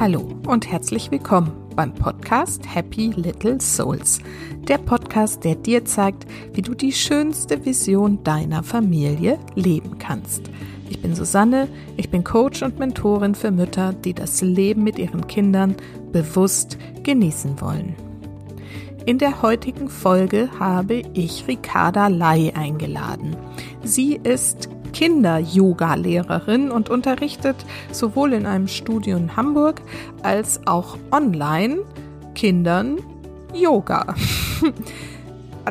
Hallo und herzlich willkommen beim Podcast Happy Little Souls. Der Podcast, der dir zeigt, wie du die schönste Vision deiner Familie leben kannst. Ich bin Susanne, ich bin Coach und Mentorin für Mütter, die das Leben mit ihren Kindern bewusst genießen wollen. In der heutigen Folge habe ich Ricarda Lai eingeladen. Sie ist Kinder-Yoga-Lehrerin und unterrichtet sowohl in einem Studio in Hamburg als auch online Kindern Yoga.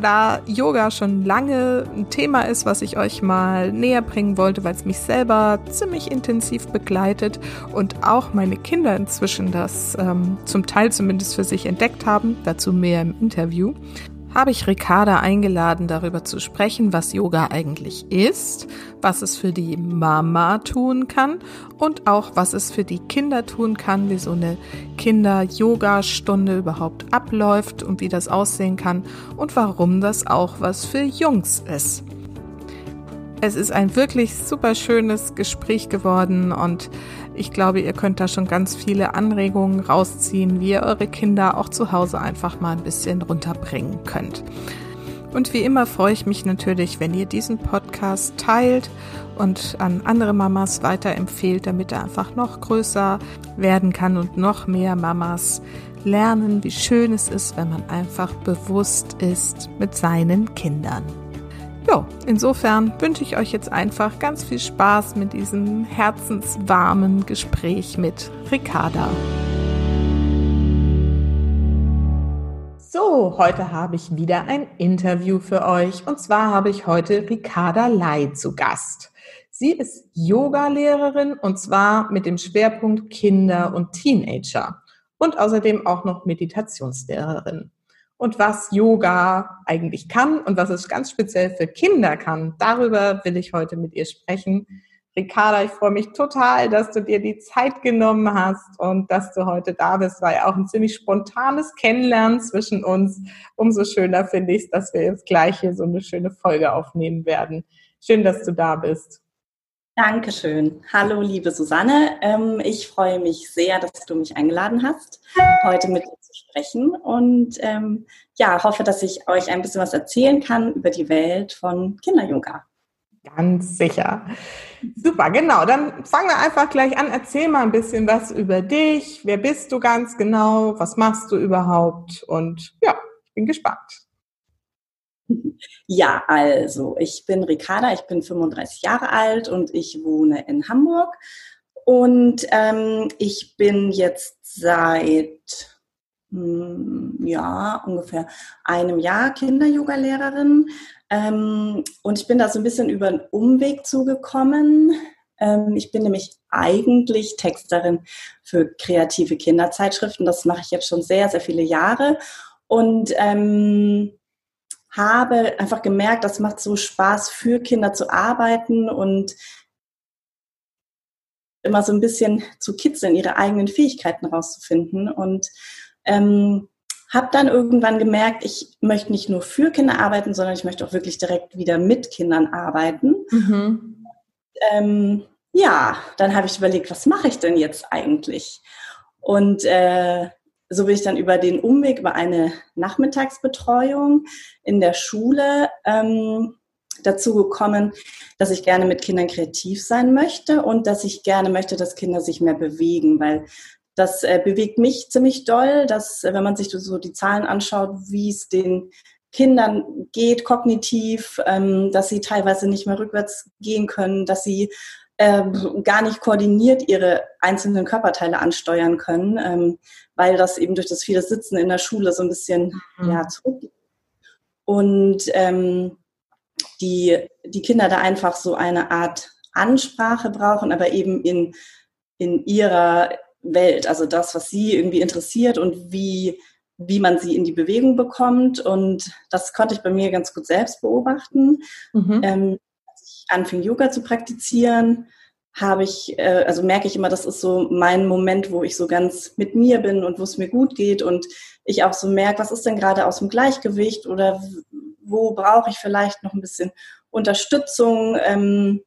da Yoga schon lange ein Thema ist, was ich euch mal näher bringen wollte, weil es mich selber ziemlich intensiv begleitet und auch meine Kinder inzwischen das ähm, zum Teil zumindest für sich entdeckt haben, dazu mehr im Interview, habe ich Ricarda eingeladen, darüber zu sprechen, was Yoga eigentlich ist, was es für die Mama tun kann und auch was es für die Kinder tun kann, wie so eine Kinder-Yoga-Stunde überhaupt abläuft und wie das aussehen kann und warum das auch was für Jungs ist. Es ist ein wirklich super schönes Gespräch geworden und ich glaube, ihr könnt da schon ganz viele Anregungen rausziehen, wie ihr eure Kinder auch zu Hause einfach mal ein bisschen runterbringen könnt. Und wie immer freue ich mich natürlich, wenn ihr diesen Podcast teilt und an andere Mamas weiterempfehlt, damit er einfach noch größer werden kann und noch mehr Mamas lernen, wie schön es ist, wenn man einfach bewusst ist mit seinen Kindern. Ja, insofern wünsche ich euch jetzt einfach ganz viel Spaß mit diesem herzenswarmen Gespräch mit Ricarda. So, heute habe ich wieder ein Interview für euch und zwar habe ich heute Ricarda Lai zu Gast. Sie ist Yoga-Lehrerin und zwar mit dem Schwerpunkt Kinder und Teenager und außerdem auch noch Meditationslehrerin und was Yoga eigentlich kann und was es ganz speziell für Kinder kann. Darüber will ich heute mit ihr sprechen. Ricarda, ich freue mich total, dass du dir die Zeit genommen hast und dass du heute da bist. Ja auch ein ziemlich spontanes Kennenlernen zwischen uns. Umso schöner finde ich es, dass wir jetzt gleich hier so eine schöne Folge aufnehmen werden. Schön, dass du da bist. Dankeschön. Hallo, liebe Susanne. Ähm, ich freue mich sehr, dass du mich eingeladen hast, heute mit zu sprechen und ähm, ja, hoffe, dass ich euch ein bisschen was erzählen kann über die Welt von Kinder-Yoga. Ganz sicher. Super, genau. Dann fangen wir einfach gleich an. Erzähl mal ein bisschen was über dich. Wer bist du ganz genau? Was machst du überhaupt? Und ja, ich bin gespannt. Ja, also ich bin Ricarda, ich bin 35 Jahre alt und ich wohne in Hamburg. Und ähm, ich bin jetzt seit ja, ungefähr einem Jahr Kinder-Yoga-Lehrerin. Ähm, und ich bin da so ein bisschen über einen Umweg zugekommen. Ähm, ich bin nämlich eigentlich Texterin für kreative Kinderzeitschriften. Das mache ich jetzt schon sehr, sehr viele Jahre. Und ähm, habe einfach gemerkt, das macht so Spaß für Kinder zu arbeiten und immer so ein bisschen zu kitzeln, ihre eigenen Fähigkeiten rauszufinden. Und ähm, habe dann irgendwann gemerkt, ich möchte nicht nur für Kinder arbeiten, sondern ich möchte auch wirklich direkt wieder mit Kindern arbeiten. Mhm. Ähm, ja, dann habe ich überlegt, was mache ich denn jetzt eigentlich? Und äh, so bin ich dann über den Umweg, über eine Nachmittagsbetreuung in der Schule ähm, dazu gekommen, dass ich gerne mit Kindern kreativ sein möchte und dass ich gerne möchte, dass Kinder sich mehr bewegen, weil das äh, bewegt mich ziemlich doll, dass äh, wenn man sich so die Zahlen anschaut, wie es den Kindern geht kognitiv, ähm, dass sie teilweise nicht mehr rückwärts gehen können, dass sie ähm, gar nicht koordiniert ihre einzelnen Körperteile ansteuern können, ähm, weil das eben durch das viele Sitzen in der Schule so ein bisschen mhm. ja, zurückgeht. Und ähm, die, die Kinder da einfach so eine Art Ansprache brauchen, aber eben in, in ihrer Welt, also das, was sie irgendwie interessiert und wie, wie man sie in die Bewegung bekommt. Und das konnte ich bei mir ganz gut selbst beobachten. Mhm. Ähm, anfing, Yoga zu praktizieren, habe ich, äh, also merke ich immer, das ist so mein Moment, wo ich so ganz mit mir bin und wo es mir gut geht und ich auch so merke, was ist denn gerade aus dem Gleichgewicht oder wo brauche ich vielleicht noch ein bisschen Unterstützung ähm,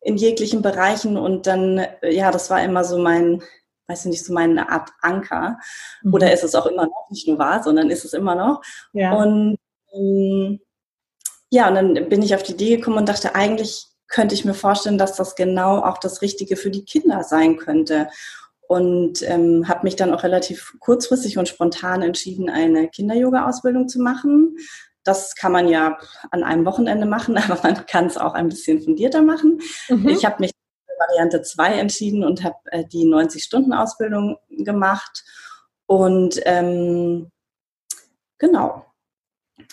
in jeglichen Bereichen und dann, äh, ja, das war immer so mein, weiß ich nicht, so meine Art Anker. Mhm. Oder ist es auch immer noch, nicht nur wahr, sondern ist es immer noch. Ja. Und ähm, ja, und dann bin ich auf die Idee gekommen und dachte, eigentlich könnte ich mir vorstellen, dass das genau auch das Richtige für die Kinder sein könnte. Und ähm, habe mich dann auch relativ kurzfristig und spontan entschieden, eine Kinder-Yoga-Ausbildung zu machen. Das kann man ja an einem Wochenende machen, aber man kann es auch ein bisschen fundierter machen. Mhm. Ich habe mich Variante 2 entschieden und habe äh, die 90-Stunden-Ausbildung gemacht. Und ähm, genau,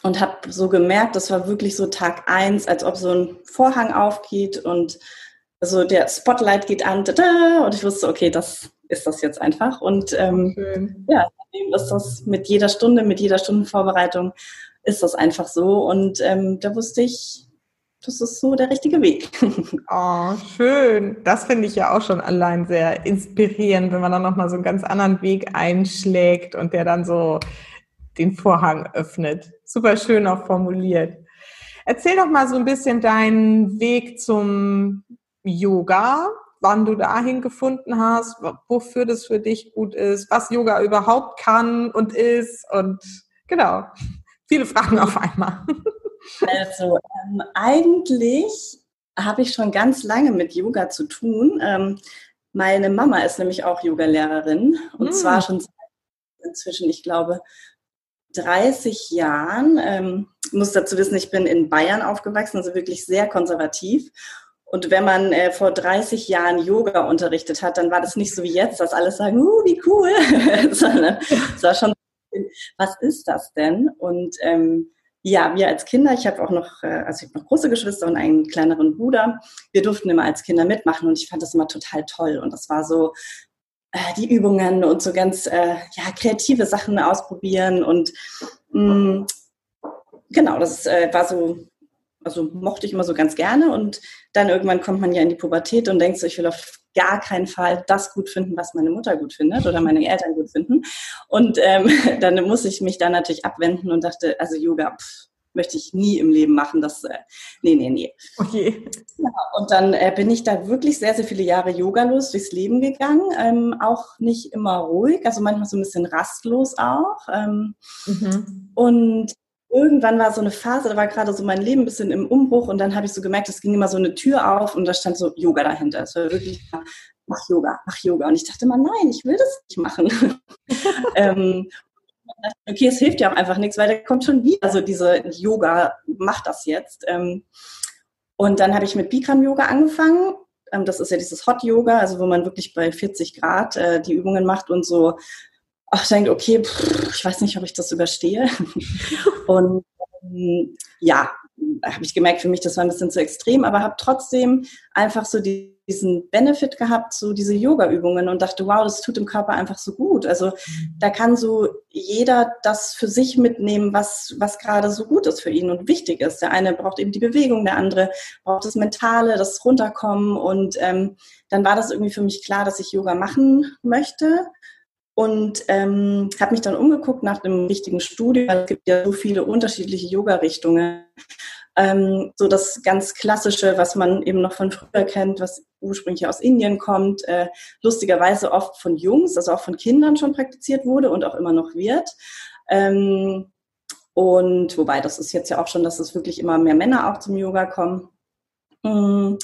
und habe so gemerkt, das war wirklich so Tag eins, als ob so ein Vorhang aufgeht und so der Spotlight geht an und ich wusste, okay, das ist das jetzt einfach. Und ähm, ja, ist das mit jeder Stunde, mit jeder Stundenvorbereitung ist das einfach so. Und ähm, da wusste ich, das ist so der richtige Weg. Oh, schön. Das finde ich ja auch schon allein sehr inspirierend, wenn man dann nochmal so einen ganz anderen Weg einschlägt und der dann so den Vorhang öffnet. Super schön auch formuliert. Erzähl doch mal so ein bisschen deinen Weg zum Yoga, wann du dahin gefunden hast, wofür das für dich gut ist, was Yoga überhaupt kann und ist und genau, viele Fragen auf einmal. Also ähm, eigentlich habe ich schon ganz lange mit Yoga zu tun. Ähm, meine Mama ist nämlich auch Yogalehrerin und hm. zwar schon inzwischen, ich glaube, 30 Jahren. Ähm, muss dazu wissen, ich bin in Bayern aufgewachsen, also wirklich sehr konservativ. Und wenn man äh, vor 30 Jahren Yoga unterrichtet hat, dann war das nicht so wie jetzt, dass alle sagen, uh, wie cool, sondern es war schon, was ist das denn? Und ähm, ja, wir als Kinder, ich habe auch noch, äh, also ich habe noch große Geschwister und einen kleineren Bruder, wir durften immer als Kinder mitmachen und ich fand das immer total toll. Und das war so, äh, die Übungen und so ganz äh, ja, kreative Sachen ausprobieren. Und mh, mm, genau, das äh, war so, also mochte ich immer so ganz gerne. Und dann irgendwann kommt man ja in die Pubertät und denkt so, ich will auf gar keinen Fall das gut finden, was meine Mutter gut findet oder meine Eltern gut finden. Und ähm, dann muss ich mich da natürlich abwenden und dachte, also Yoga, pff, möchte ich nie im Leben machen. Das, äh, nee, nee, nee. Okay. Ja, und dann äh, bin ich da wirklich sehr, sehr viele Jahre yogalos durchs Leben gegangen. Ähm, auch nicht immer ruhig, also manchmal so ein bisschen rastlos auch. Ähm, mhm. Und irgendwann war so eine Phase, da war gerade so mein Leben ein bisschen im Umbruch und dann habe ich so gemerkt, es ging immer so eine Tür auf und da stand so Yoga dahinter. Es war wirklich, mach Yoga, mach Yoga. Und ich dachte immer, nein, ich will das nicht machen. ähm, okay, es hilft ja auch einfach nichts, weil da kommt schon wieder so diese Yoga, mach das jetzt. Ähm, und dann habe ich mit Bikram-Yoga angefangen. Ähm, das ist ja dieses Hot-Yoga, also wo man wirklich bei 40 Grad äh, die Übungen macht und so, ach, denkt, okay, ich weiß nicht, ob ich das überstehe. und ähm, ja, habe ich gemerkt, für mich, das war ein bisschen zu extrem, aber habe trotzdem einfach so die, diesen Benefit gehabt, so diese Yoga-Übungen und dachte, wow, das tut dem Körper einfach so gut. Also mhm. da kann so jeder das für sich mitnehmen, was, was gerade so gut ist für ihn und wichtig ist. Der eine braucht eben die Bewegung, der andere braucht das Mentale, das Runterkommen und ähm, dann war das irgendwie für mich klar, dass ich Yoga machen möchte und ähm, habe mich dann umgeguckt nach dem richtigen Studio. Es gibt ja so viele unterschiedliche Yoga-Richtungen. Ähm, so das ganz Klassische, was man eben noch von früher kennt, was ursprünglich aus Indien kommt, äh, lustigerweise oft von Jungs, also auch von Kindern schon praktiziert wurde und auch immer noch wird. Ähm, und wobei, das ist jetzt ja auch schon, dass es wirklich immer mehr Männer auch zum Yoga kommen. Mm.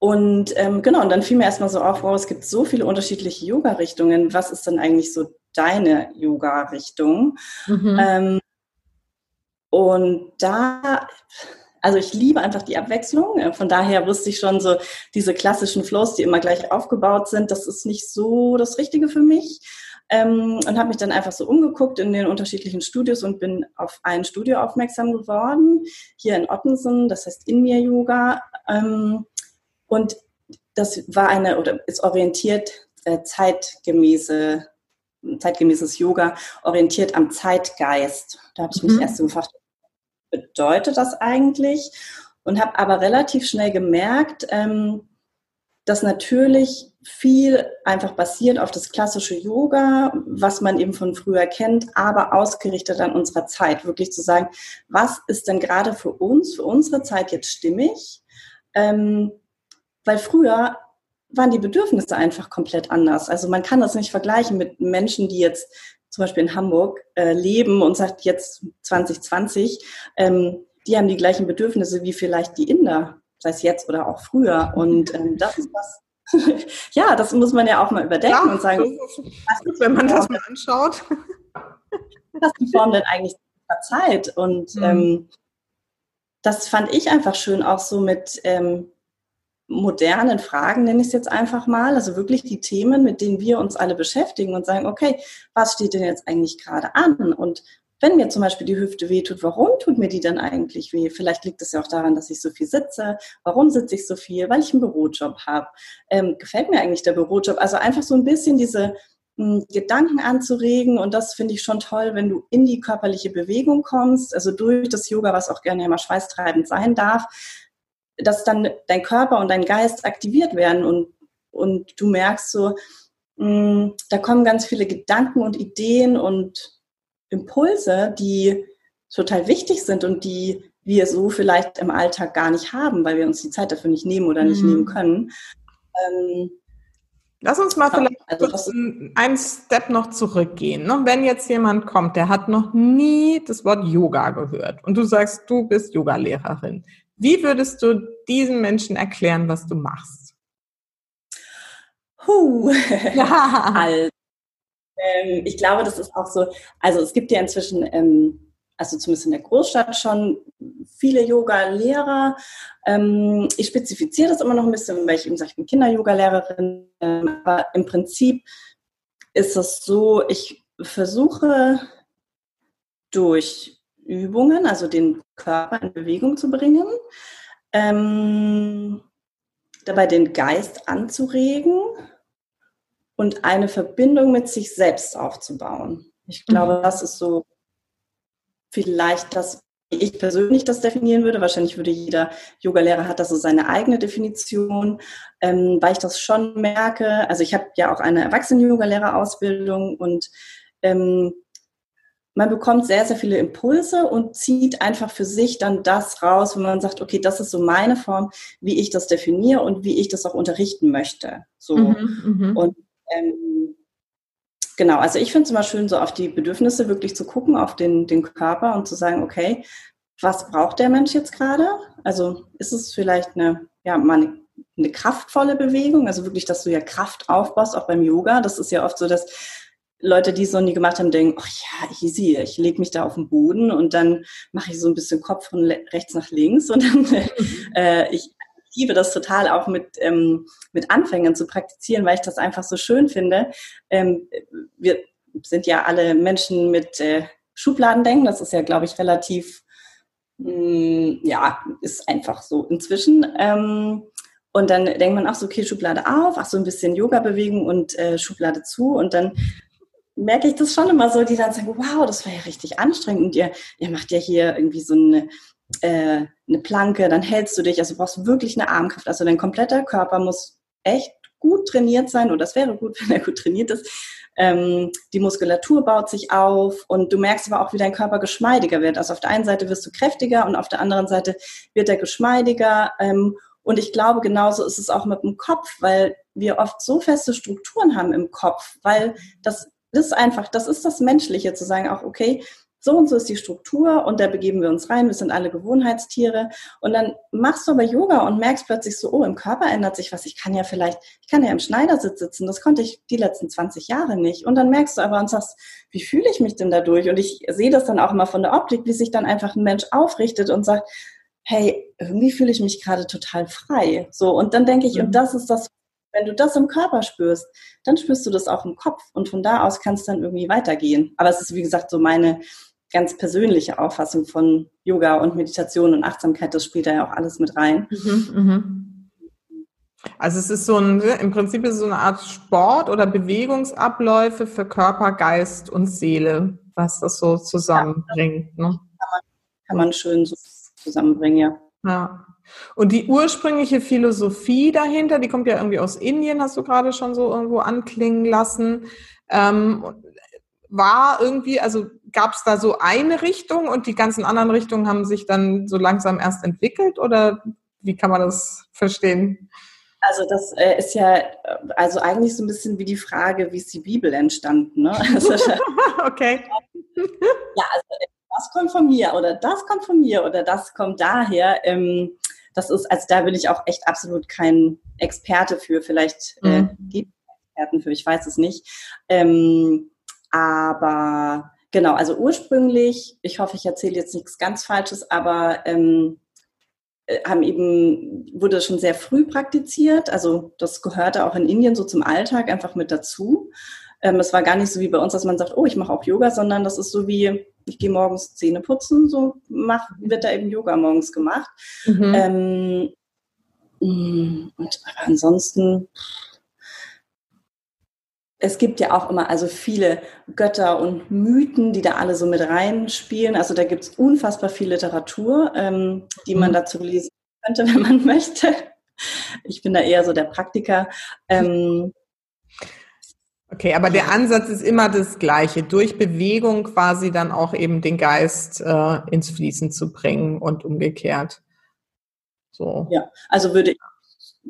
Und ähm, genau, und dann fiel mir erstmal so auf, wow, es gibt so viele unterschiedliche Yoga-Richtungen. Was ist denn eigentlich so deine Yoga-Richtung? Mhm. Ähm, und da, also ich liebe einfach die Abwechslung. Von daher wusste ich schon so, diese klassischen Flows, die immer gleich aufgebaut sind, das ist nicht so das Richtige für mich. Ähm, und habe mich dann einfach so umgeguckt in den unterschiedlichen Studios und bin auf ein Studio aufmerksam geworden, hier in Ottensen, das heißt In Mir Yoga. Ähm, und das war eine oder ist orientiert äh, zeitgemäße, zeitgemäßes Yoga, orientiert am Zeitgeist. Da habe ich mich mhm. erst so gefragt, was bedeutet das eigentlich? Und habe aber relativ schnell gemerkt, ähm, dass natürlich viel einfach basiert auf das klassische Yoga, was man eben von früher kennt, aber ausgerichtet an unserer Zeit. Wirklich zu sagen, was ist denn gerade für uns, für unsere Zeit jetzt stimmig? Ähm, weil früher waren die Bedürfnisse einfach komplett anders. Also man kann das nicht vergleichen mit Menschen, die jetzt zum Beispiel in Hamburg äh, leben und sagt jetzt 2020, ähm, die haben die gleichen Bedürfnisse wie vielleicht die Inder, sei es jetzt oder auch früher. Und ähm, das ist was, ja, das muss man ja auch mal überdenken ja, und sagen, was, wenn man das mal anschaut. Was die Form denn eigentlich Zeit? Und mhm. ähm, das fand ich einfach schön, auch so mit ähm, modernen Fragen, nenne ich es jetzt einfach mal. Also wirklich die Themen, mit denen wir uns alle beschäftigen und sagen, okay, was steht denn jetzt eigentlich gerade an? Und wenn mir zum Beispiel die Hüfte wehtut, warum tut mir die dann eigentlich weh? Vielleicht liegt es ja auch daran, dass ich so viel sitze. Warum sitze ich so viel? Weil ich einen Bürojob habe. Ähm, gefällt mir eigentlich der Bürojob? Also einfach so ein bisschen diese hm, Gedanken anzuregen. Und das finde ich schon toll, wenn du in die körperliche Bewegung kommst, also durch das Yoga, was auch gerne immer schweißtreibend sein darf, dass dann dein Körper und dein Geist aktiviert werden und, und du merkst so, mh, hm, da kommen ganz viele Gedanken und Ideen und Impulse, die total wichtig sind und die wir so vielleicht im Alltag gar nicht haben, weil wir uns die Zeit dafür nicht nehmen oder nicht mhm. nehmen können. Ähm, Lass uns mal vielleicht also einen Step noch zurückgehen. Ne? Wenn jetzt jemand kommt, der hat noch nie das Wort Yoga gehört und du sagst, du bist Yogalehrerin. Wie würdest du diesen Menschen erklären, was du machst? Huh. Ja. also, ähm, ich glaube, das ist auch so, also es gibt ja inzwischen, ähm, also zumindest in der Großstadt schon viele Yoga-Lehrer. Ähm, ich spezifiziere das immer noch ein bisschen, weil ich eben sage, ich bin Kinder-Yoga-Lehrerin. Ähm, aber im Prinzip ist es so, ich versuche durch Übungen, also den Körper in Bewegung zu bringen, ähm, dabei den Geist anzuregen und eine Verbindung mit sich selbst aufzubauen. Ich glaube, mhm. das ist so vielleicht das, wie ich persönlich das definieren würde. Wahrscheinlich würde jeder Yogalehrer hat das so seine eigene Definition, ähm, weil ich das schon merke. Also ich habe ja auch eine Erwachsenen-Yoga-Lehrerausbildung und ähm, man bekommt sehr, sehr viele Impulse und zieht einfach für sich dann das raus, wenn man sagt, okay, das ist so meine Form, wie ich das definiere und wie ich das auch unterrichten möchte. So. Mhm, mhm. und ähm, genau, also ich finde es immer schön, so auf die Bedürfnisse wirklich zu gucken, auf den, den Körper und zu sagen, okay, was braucht der Mensch jetzt gerade? Also ist es vielleicht eine, ja, mal eine, kraftvolle Bewegung, also wirklich, dass du ja Kraft aufbaust, auch beim Yoga. Das ist ja oft so, dass Leute, die es noch nie gemacht haben, denken, ach ja, easy, ich lege mich da auf den Boden und dann mache ich so ein bisschen Kopf von rechts nach links und dann äh, ich liebe das total auch mit, ähm, mit Anfängern zu praktizieren, weil ich das einfach so schön finde. Ähm, wir sind ja alle Menschen mit äh, Schubladendenken. Das ist ja, glaube ich, relativ, mh, mm, ja, ist einfach so inzwischen. Ähm, und dann denkt man auch so, okay, Schublade auf, ach so ein bisschen Yoga-Bewegung und äh, Schublade zu. Und dann merke ich das schon immer so, die dann sagen, wow, das war ja richtig anstrengend. Und ihr, ihr macht ja hier irgendwie so eine äh, eine Planke, dann hältst du dich, also du brauchst wirklich eine Armkraft. Also dein kompletter Körper muss echt gut trainiert sein, oder das wäre gut, wenn er gut trainiert ist. Ähm, die Muskulatur baut sich auf und du merkst aber auch, wie dein Körper geschmeidiger wird. Also auf der einen Seite wirst du kräftiger und auf der anderen Seite wird er geschmeidiger. Ähm, und ich glaube, genauso ist es auch mit dem Kopf, weil wir oft so feste Strukturen haben im Kopf, weil das, das ist einfach, das ist das Menschliche, zu sagen auch, okay, so und so ist die Struktur und da begeben wir uns rein, wir sind alle Gewohnheitstiere. Und dann machst du aber Yoga und merkst plötzlich so, oh, im Körper ändert sich was, ich kann ja vielleicht, ich kann ja im Schneidersitz sitzen, das konnte ich die letzten 20 Jahre nicht. Und dann merkst du aber und sagst, wie fühle ich mich denn dadurch und ich sehe das dann auch immer von der Optik, wie sich dann einfach ein Mensch aufrichtet und sagt, hey, irgendwie fühle ich mich gerade total frei, so und dann denke ich, mhm. und das ist das, wenn du das im Körper spürst, dann spürst du das auch im Kopf und von da aus kannst dann irgendwie weitergehen. Aber es ist, wie gesagt, so meine, ganz persönliche Auffassung von Yoga und Meditation und Achtsamkeit, das spielt da ja auch alles mit rein. Mhm, mhm. Also es ist so ein, im Prinzip ist es so eine Art Sport oder Bewegungsabläufe für Körper, Geist und Seele, was das so zusammenbringt. Ja, ne? kann, man, kann man schön so zusammenbringen, ja. Ja. Und die ursprüngliche Philosophie dahinter, die kommt ja irgendwie aus Indien, hast du gerade schon so irgendwo anklingen lassen. Ähm, war irgendwie, also gab es da so eine Richtung und die ganzen anderen Richtungen haben sich dann so langsam erst entwickelt oder wie kann man das verstehen? Also das äh, ist ja äh, also eigentlich so ein bisschen wie die Frage, wie ist die Bibel entstanden? Ne? Also, okay. Ja, also das kommt von mir oder das kommt von mir oder das kommt daher. Ähm, das ist, also da bin ich auch echt absolut kein Experte für. Vielleicht äh, mhm. gibt es Experten für, ich weiß es nicht. Ähm, aber genau, also ursprünglich, ich hoffe, ich erzähle jetzt nichts ganz Falsches, aber ähm, äh, haben eben, wurde schon sehr früh praktiziert. Also das gehörte auch in Indien so zum Alltag einfach mit dazu. Ähm, es war gar nicht so wie bei uns, dass man sagt, oh, ich mache auch Yoga, sondern das ist so wie, ich gehe morgens Zähne putzen, so mach, wird da eben Yoga morgens gemacht. Mhm. Ähm, mm, und aber ansonsten, es gibt ja auch immer also viele Götter und Mythen, die da alle so mit reinspielen. Also da gibt es unfassbar viel Literatur, ähm, die man mhm. dazu lesen könnte, wenn man möchte. Ich bin da eher so der Praktiker. Ähm, okay, aber der Ansatz ist immer das gleiche, durch Bewegung quasi dann auch eben den Geist äh, ins Fließen zu bringen und umgekehrt. So. Ja, also würde ich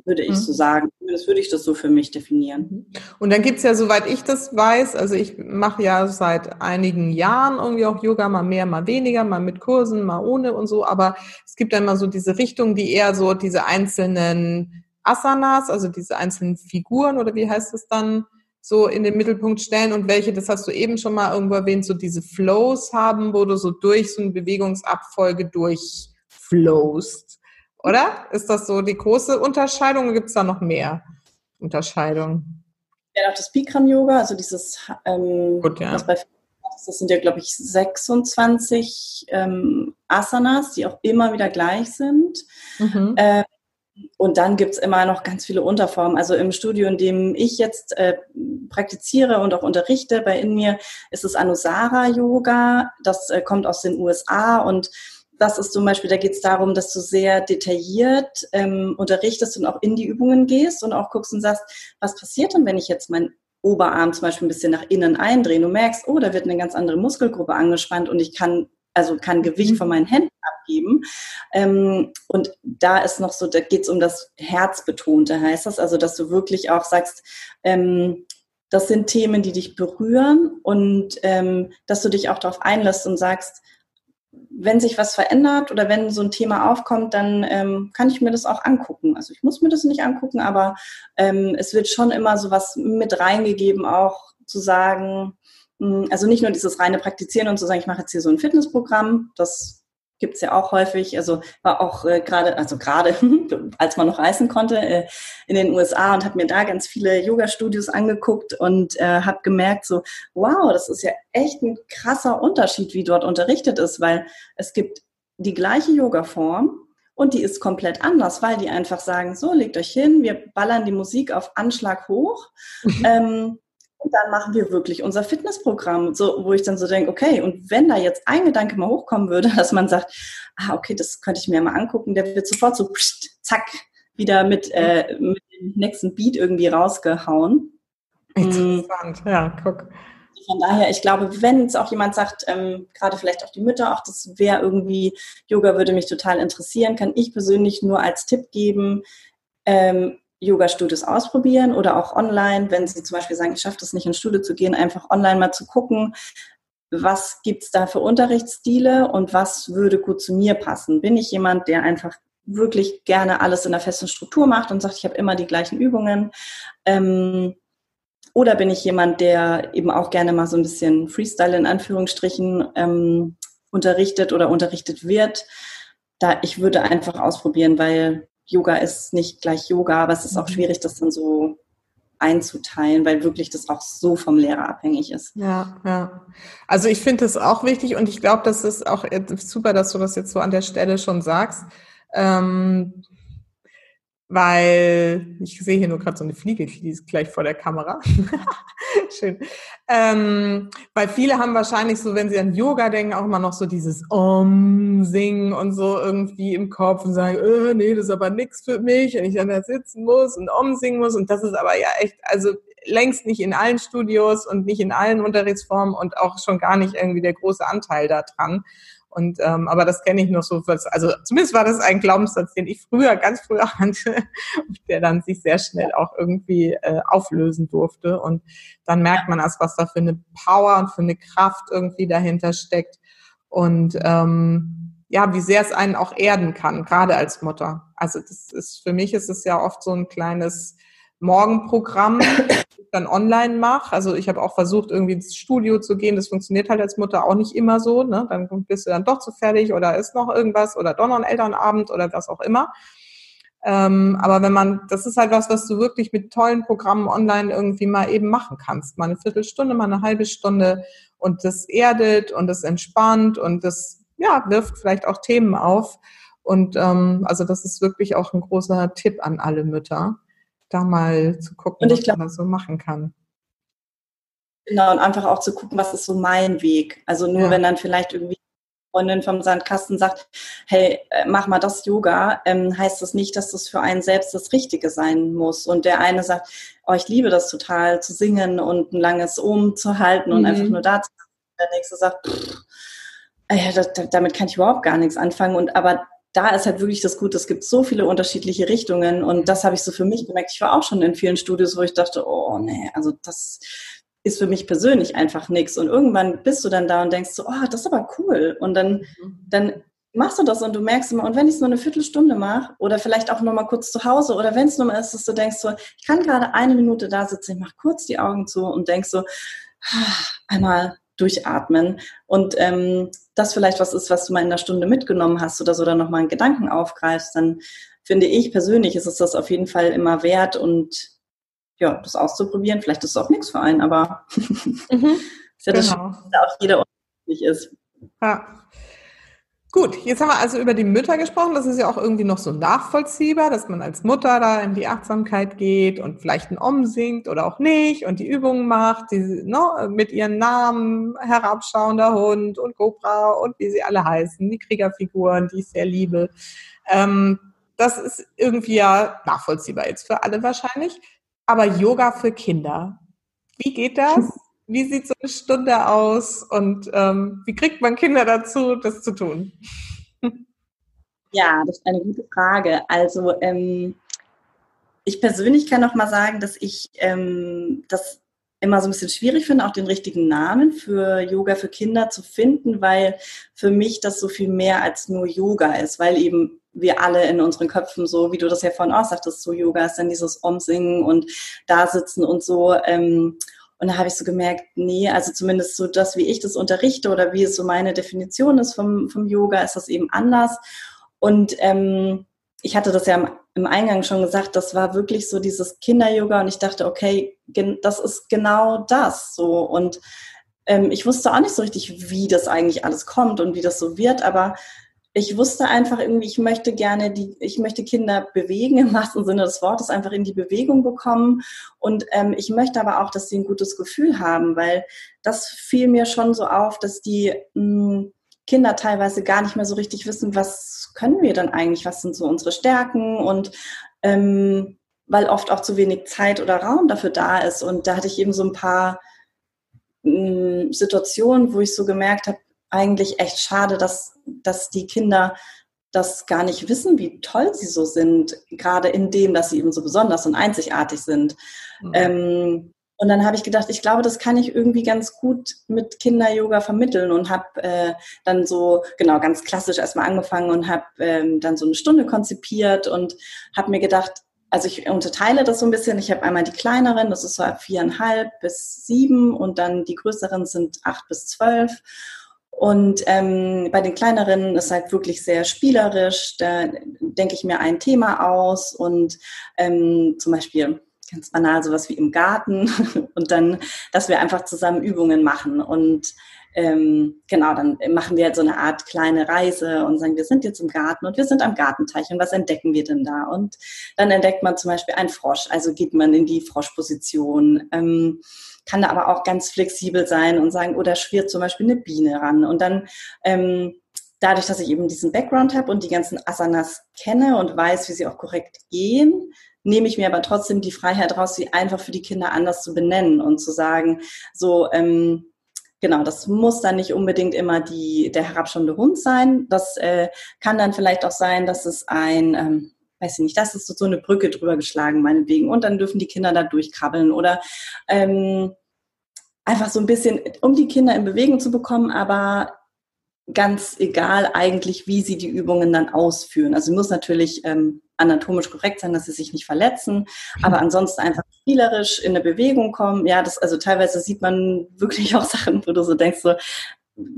würde ich mhm. so sagen. Das würde ich das so für mich definieren. Mhm. Und dann gibt's ja, soweit ich das weiß, also ich mache ja seit einigen Jahren irgendwie auch Yoga, mal mehr, mal weniger, mal mit Kursen, mal ohne und so, aber es gibt dann mal so diese Richtung, die eher so diese einzelnen Asanas, also diese einzelnen Figuren oder wie heißt es dann, so in den Mittelpunkt stellen und welche, das hast du eben schon mal irgendwo erwähnt, so diese Flows haben, wo du so durch so eine Bewegungsabfolge durchflowst. Oder? Ist das so die große Unterscheidung oder gibt es da noch mehr Unterscheidungen? Ja, auch das Bikram-Yoga, also dieses, ähm, Gut, ja. was bei das sind ja, glaube ich, 26 ähm, Asanas, die auch immer wieder gleich sind. Mhm. Ähm, und dann gibt es immer noch ganz viele Unterformen. Also im Studio, in dem ich jetzt äh, praktiziere und auch unterrichte bei in mir, ist es Anusara Yoga. Das äh, kommt aus den USA und das ist zum Beispiel, da geht es darum, dass du sehr detailliert ähm, unterrichtest und auch in die Übungen gehst und auch guckst und sagst, was passiert denn, wenn ich jetzt meinen Oberarm zum Beispiel ein bisschen nach innen eindrehe? Du merkst, oh, da wird eine ganz andere Muskelgruppe angespannt und ich kann also kann Gewicht von meinen Händen abgeben. Ähm, und da ist noch so, da geht es um das Herzbetonte, heißt das, also dass du wirklich auch sagst, ähm, das sind Themen, die dich berühren und ähm, dass du dich auch darauf einlässt und sagst, wenn sich was verändert oder wenn so ein Thema aufkommt, dann ähm, kann ich mir das auch angucken. Also ich muss mir das nicht angucken, aber ähm, es wird schon immer so was mit reingegeben, auch zu sagen, mh, hm, also nicht nur dieses reine Praktizieren und zu sagen, ich mache jetzt hier so ein Fitnessprogramm, das gibt es ja auch häufig. Also war auch äh, gerade, also gerade als man noch reisen konnte, äh, in den USA und habe mir da ganz viele Yoga-Studios angeguckt und äh, habe gemerkt, so, wow, das ist ja echt ein krasser Unterschied, wie dort unterrichtet ist, weil es gibt die gleiche Yoga-Form und die ist komplett anders, weil die einfach sagen, so, legt euch hin, wir ballern die Musik auf Anschlag hoch. ähm, und dann machen wir wirklich unser Fitnessprogramm, so, wo ich dann so denke, okay, und wenn da jetzt ein Gedanke mal hochkommen würde, dass man sagt, ah, okay, das könnte ich mir mal angucken, der wird sofort so, pst, zack, wieder mit, äh, mit dem nächsten Beat irgendwie rausgehauen. Interessant, ja, guck. Von daher, ich glaube, wenn es auch jemand sagt, ähm, gerade vielleicht auch die Mütter, auch das wäre irgendwie, Yoga würde mich total interessieren, kann ich persönlich nur als Tipp geben, ähm, Yoga-Studios ausprobieren oder auch online, wenn Sie zum Beispiel sagen, ich schaffe das nicht, ins Studio zu gehen, einfach online mal zu gucken, was gibt's da für Unterrichtsstile und was würde gut zu mir passen. Bin ich jemand, der einfach wirklich gerne alles in einer festen Struktur macht und sagt, ich habe immer die gleichen Übungen? Ähm, oder bin ich jemand, der eben auch gerne mal so ein bisschen Freestyle in Anführungsstrichen ähm, unterrichtet oder unterrichtet wird? Da ich würde einfach ausprobieren, weil Yoga ist nicht gleich Yoga, aber es ist auch mhm. schwierig, das dann so einzuteilen, weil wirklich das auch so vom Lehrer abhängig ist. Ja, ja. Also ich finde das auch wichtig und ich glaube, das ist auch super, dass du das jetzt so an der Stelle schon sagst. Ähm, weil ich sehe hier nur gerade so eine Fliege, die ist gleich vor der Kamera. Schön. Ähm, weil viele haben wahrscheinlich so, wenn sie an Yoga denken, auch immer noch so dieses Om singen und so irgendwie im Kopf und sagen, äh, nee, das ist aber nichts für mich, wenn ich dann da sitzen muss und Om singen muss. Und das ist aber ja echt, also längst nicht in allen Studios und nicht in allen Unterrichtsformen und auch schon gar nicht irgendwie der große Anteil da dran. Und ähm, aber das kenne ich noch so, also zumindest war das ein Glaubenssatz, den ich früher, ganz früher hatte, der dann sich sehr schnell auch irgendwie äh, auflösen durfte. Und dann merkt man erst, was da für eine Power und für eine Kraft irgendwie dahinter steckt. Und ähm, ja, wie sehr es einen auch erden kann, gerade als Mutter. Also das ist für mich ist es ja oft so ein kleines Morgenprogramm, dann online mache. Also ich habe auch versucht, irgendwie ins Studio zu gehen. Das funktioniert halt als Mutter auch nicht immer so. Ne? Dann bist du dann doch zu fertig oder ist noch irgendwas oder doch noch ein Elternabend oder was auch immer. Ähm, aber wenn man, das ist halt was, was du wirklich mit tollen Programmen online irgendwie mal eben machen kannst. Mal eine Viertelstunde, mal eine halbe Stunde und das erdet und das entspannt und das ja, wirft vielleicht auch Themen auf. Und ähm, also das ist wirklich auch ein großer Tipp an alle Mütter da mal zu gucken, und ich glaub, was man so machen kann. Genau, und einfach auch zu gucken, was ist so mein Weg. Also nur ja. wenn dann vielleicht irgendwie Freundin vom Sandkasten sagt, hey, äh, mach mal das Yoga, ähm, heißt das nicht, dass das für einen selbst das Richtige sein muss. Und der eine sagt, oh, ich liebe das total, zu singen und ein langes Um zu halten und mhm. einfach nur da zu. Der nächste sagt, pff, äh, das, damit kann ich überhaupt gar nichts anfangen. Und aber da ist halt wirklich das Gute, es gibt so viele unterschiedliche Richtungen und das habe ich so für mich gemerkt. Ich war auch schon in vielen Studios, wo ich dachte, oh nee, also das ist für mich persönlich einfach nichts. Und irgendwann bist du dann da und denkst so, oh, das ist aber cool. Und dann, mhm. dann machst du das und du merkst immer, und wenn ich es nur eine Viertelstunde mache oder vielleicht auch nur mal kurz zu Hause oder wenn es nur mal ist, dass du denkst so, ich kann gerade eine Minute da sitzen, ich mache kurz die Augen zu und denkst so, ah, einmal durchatmen. Und ähm, das vielleicht was ist, was du mal in einer Stunde mitgenommen hast oder so, oder nochmal einen Gedanken aufgreifst, dann finde ich persönlich ist es das auf jeden Fall immer wert und ja, das auszuprobieren. Vielleicht ist es auch nichts für einen, aber mhm, ist ja das, genau. dass auch jeder unterschiedlich ist. Ja. Gut, jetzt haben wir also über die Mütter gesprochen. Das ist ja auch irgendwie noch so nachvollziehbar, dass man als Mutter da in die Achtsamkeit geht und vielleicht ein Om singt oder auch nicht und die Übungen macht, die ne, mit ihren Namen, herabschauender Hund und Cobra und wie sie alle heißen, die Kriegerfiguren, die ich sehr liebe. Ähm, das ist irgendwie ja nachvollziehbar jetzt für alle wahrscheinlich. Aber Yoga für Kinder, wie geht das? Wie sieht so eine Stunde aus und ähm, wie kriegt man Kinder dazu, das zu tun? Ja, das ist eine gute Frage. Also ähm, ich persönlich kann noch mal sagen, dass ich ähm, das immer so ein bisschen schwierig finde, auch den richtigen Namen für Yoga für Kinder zu finden, weil für mich das so viel mehr als nur Yoga ist, weil eben wir alle in unseren Köpfen so, wie du das ja vorhin auch sagtest, so Yoga ist dann dieses Omsingen und da sitzen und so. Ähm, und da habe ich so gemerkt, nee, also zumindest so das, wie ich das unterrichte oder wie es so meine Definition ist vom, vom Yoga, ist das eben anders. Und ähm, ich hatte das ja im, im Eingang schon gesagt, das war wirklich so dieses Kinder-Yoga und ich dachte, okay, das ist genau das so. Und ähm, ich wusste auch nicht so richtig, wie das eigentlich alles kommt und wie das so wird, aber ich wusste einfach irgendwie, ich möchte gerne die, ich möchte Kinder bewegen im wahrsten Sinne des Wortes, einfach in die Bewegung bekommen. Und ähm, ich möchte aber auch, dass sie ein gutes Gefühl haben, weil das fiel mir schon so auf, dass die mh, hm, Kinder teilweise gar nicht mehr so richtig wissen, was können wir denn eigentlich, was sind so unsere Stärken und ähm, weil oft auch zu wenig Zeit oder Raum dafür da ist. Und da hatte ich eben so ein paar mh, hm, Situationen, wo ich so gemerkt habe, eigentlich echt schade, dass, dass die Kinder das gar nicht wissen, wie toll sie so sind, gerade in dem, dass sie eben so besonders und einzigartig sind. Mhm. Ähm, und dann habe ich gedacht, ich glaube, das kann ich irgendwie ganz gut mit Kinder-Yoga vermitteln und habe äh, dann so, genau, ganz klassisch erstmal angefangen und habe ähm, dann so eine Stunde konzipiert und habe mir gedacht, also ich unterteile das so ein bisschen. Ich habe einmal die kleineren, das ist so ab viereinhalb bis sieben und dann die größeren sind acht bis zwölf. Und ähm, bei den kleineren ist halt wirklich sehr spielerisch. Da denke ich mir ein Thema aus und ähm, zum Beispiel ganz banal sowas wie im Garten und dann, dass wir einfach zusammen Übungen machen und ähm, genau, dann machen wir halt so eine Art kleine Reise und sagen, wir sind jetzt im Garten und wir sind am Gartenteich und was entdecken wir denn da? Und dann entdeckt man zum Beispiel einen Frosch, also geht man in die Froschposition. Ähm, kann da aber auch ganz flexibel sein und sagen, oder schwirrt zum Beispiel eine Biene ran. Und dann ähm, dadurch, dass ich eben diesen Background habe und die ganzen Asanas kenne und weiß, wie sie auch korrekt gehen, nehme ich mir aber trotzdem die Freiheit raus, sie einfach für die Kinder anders zu benennen und zu sagen, so, ähm, genau, das muss dann nicht unbedingt immer die, der herabschauende Hund sein. Das äh, kann dann vielleicht auch sein, dass es ein, ähm, weiß ich nicht, das ist so eine Brücke drüber geschlagen, meinetwegen. Und dann dürfen die Kinder da durchkrabbeln oder ähm, einfach so ein bisschen, um die Kinder in Bewegung zu bekommen, aber ganz egal eigentlich, wie sie die Übungen dann ausführen. Also muss natürlich ähm, anatomisch korrekt sein, dass sie sich nicht verletzen, aber ansonsten einfach spielerisch in eine Bewegung kommen. Ja, das also teilweise sieht man wirklich auch Sachen, wo du so denkst so,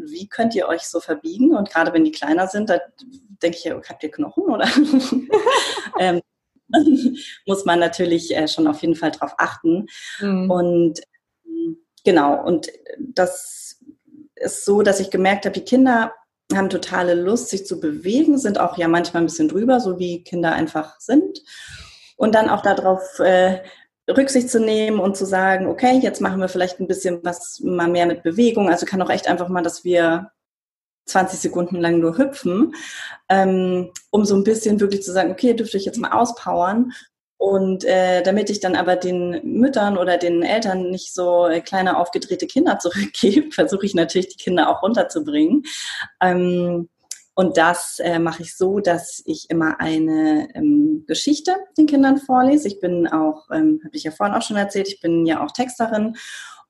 wie könnt ihr euch so verbiegen? Und gerade wenn die kleiner sind, da denke ich habt ihr Knochen oder? ähm, muss man natürlich äh, schon auf jeden Fall drauf achten. Mhm. Und genau, und das ist so, dass ich gemerkt habe, die Kinder haben totale Lust, sich zu bewegen, sind auch ja manchmal ein bisschen drüber, so wie Kinder einfach sind. Und dann auch darauf äh, Rücksicht zu nehmen und zu sagen, okay, jetzt machen wir vielleicht ein bisschen was mal mehr mit Bewegung. Also kann auch echt einfach mal, dass wir 20 Sekunden lang nur hüpfen, ähm, um so ein bisschen wirklich zu sagen, okay, ihr dürft euch jetzt mal auspowern. Und äh, damit ich dann aber den Müttern oder den Eltern nicht so äh, kleine aufgedrehte Kinder zurückgebe, versuche ich natürlich die Kinder auch runterzubringen. Ähm, und das äh, mache ich so, dass ich immer eine ähm, Geschichte den Kindern vorlese. Ich bin auch, ähm, habe ich ja vorhin auch schon erzählt, ich bin ja auch Texterin.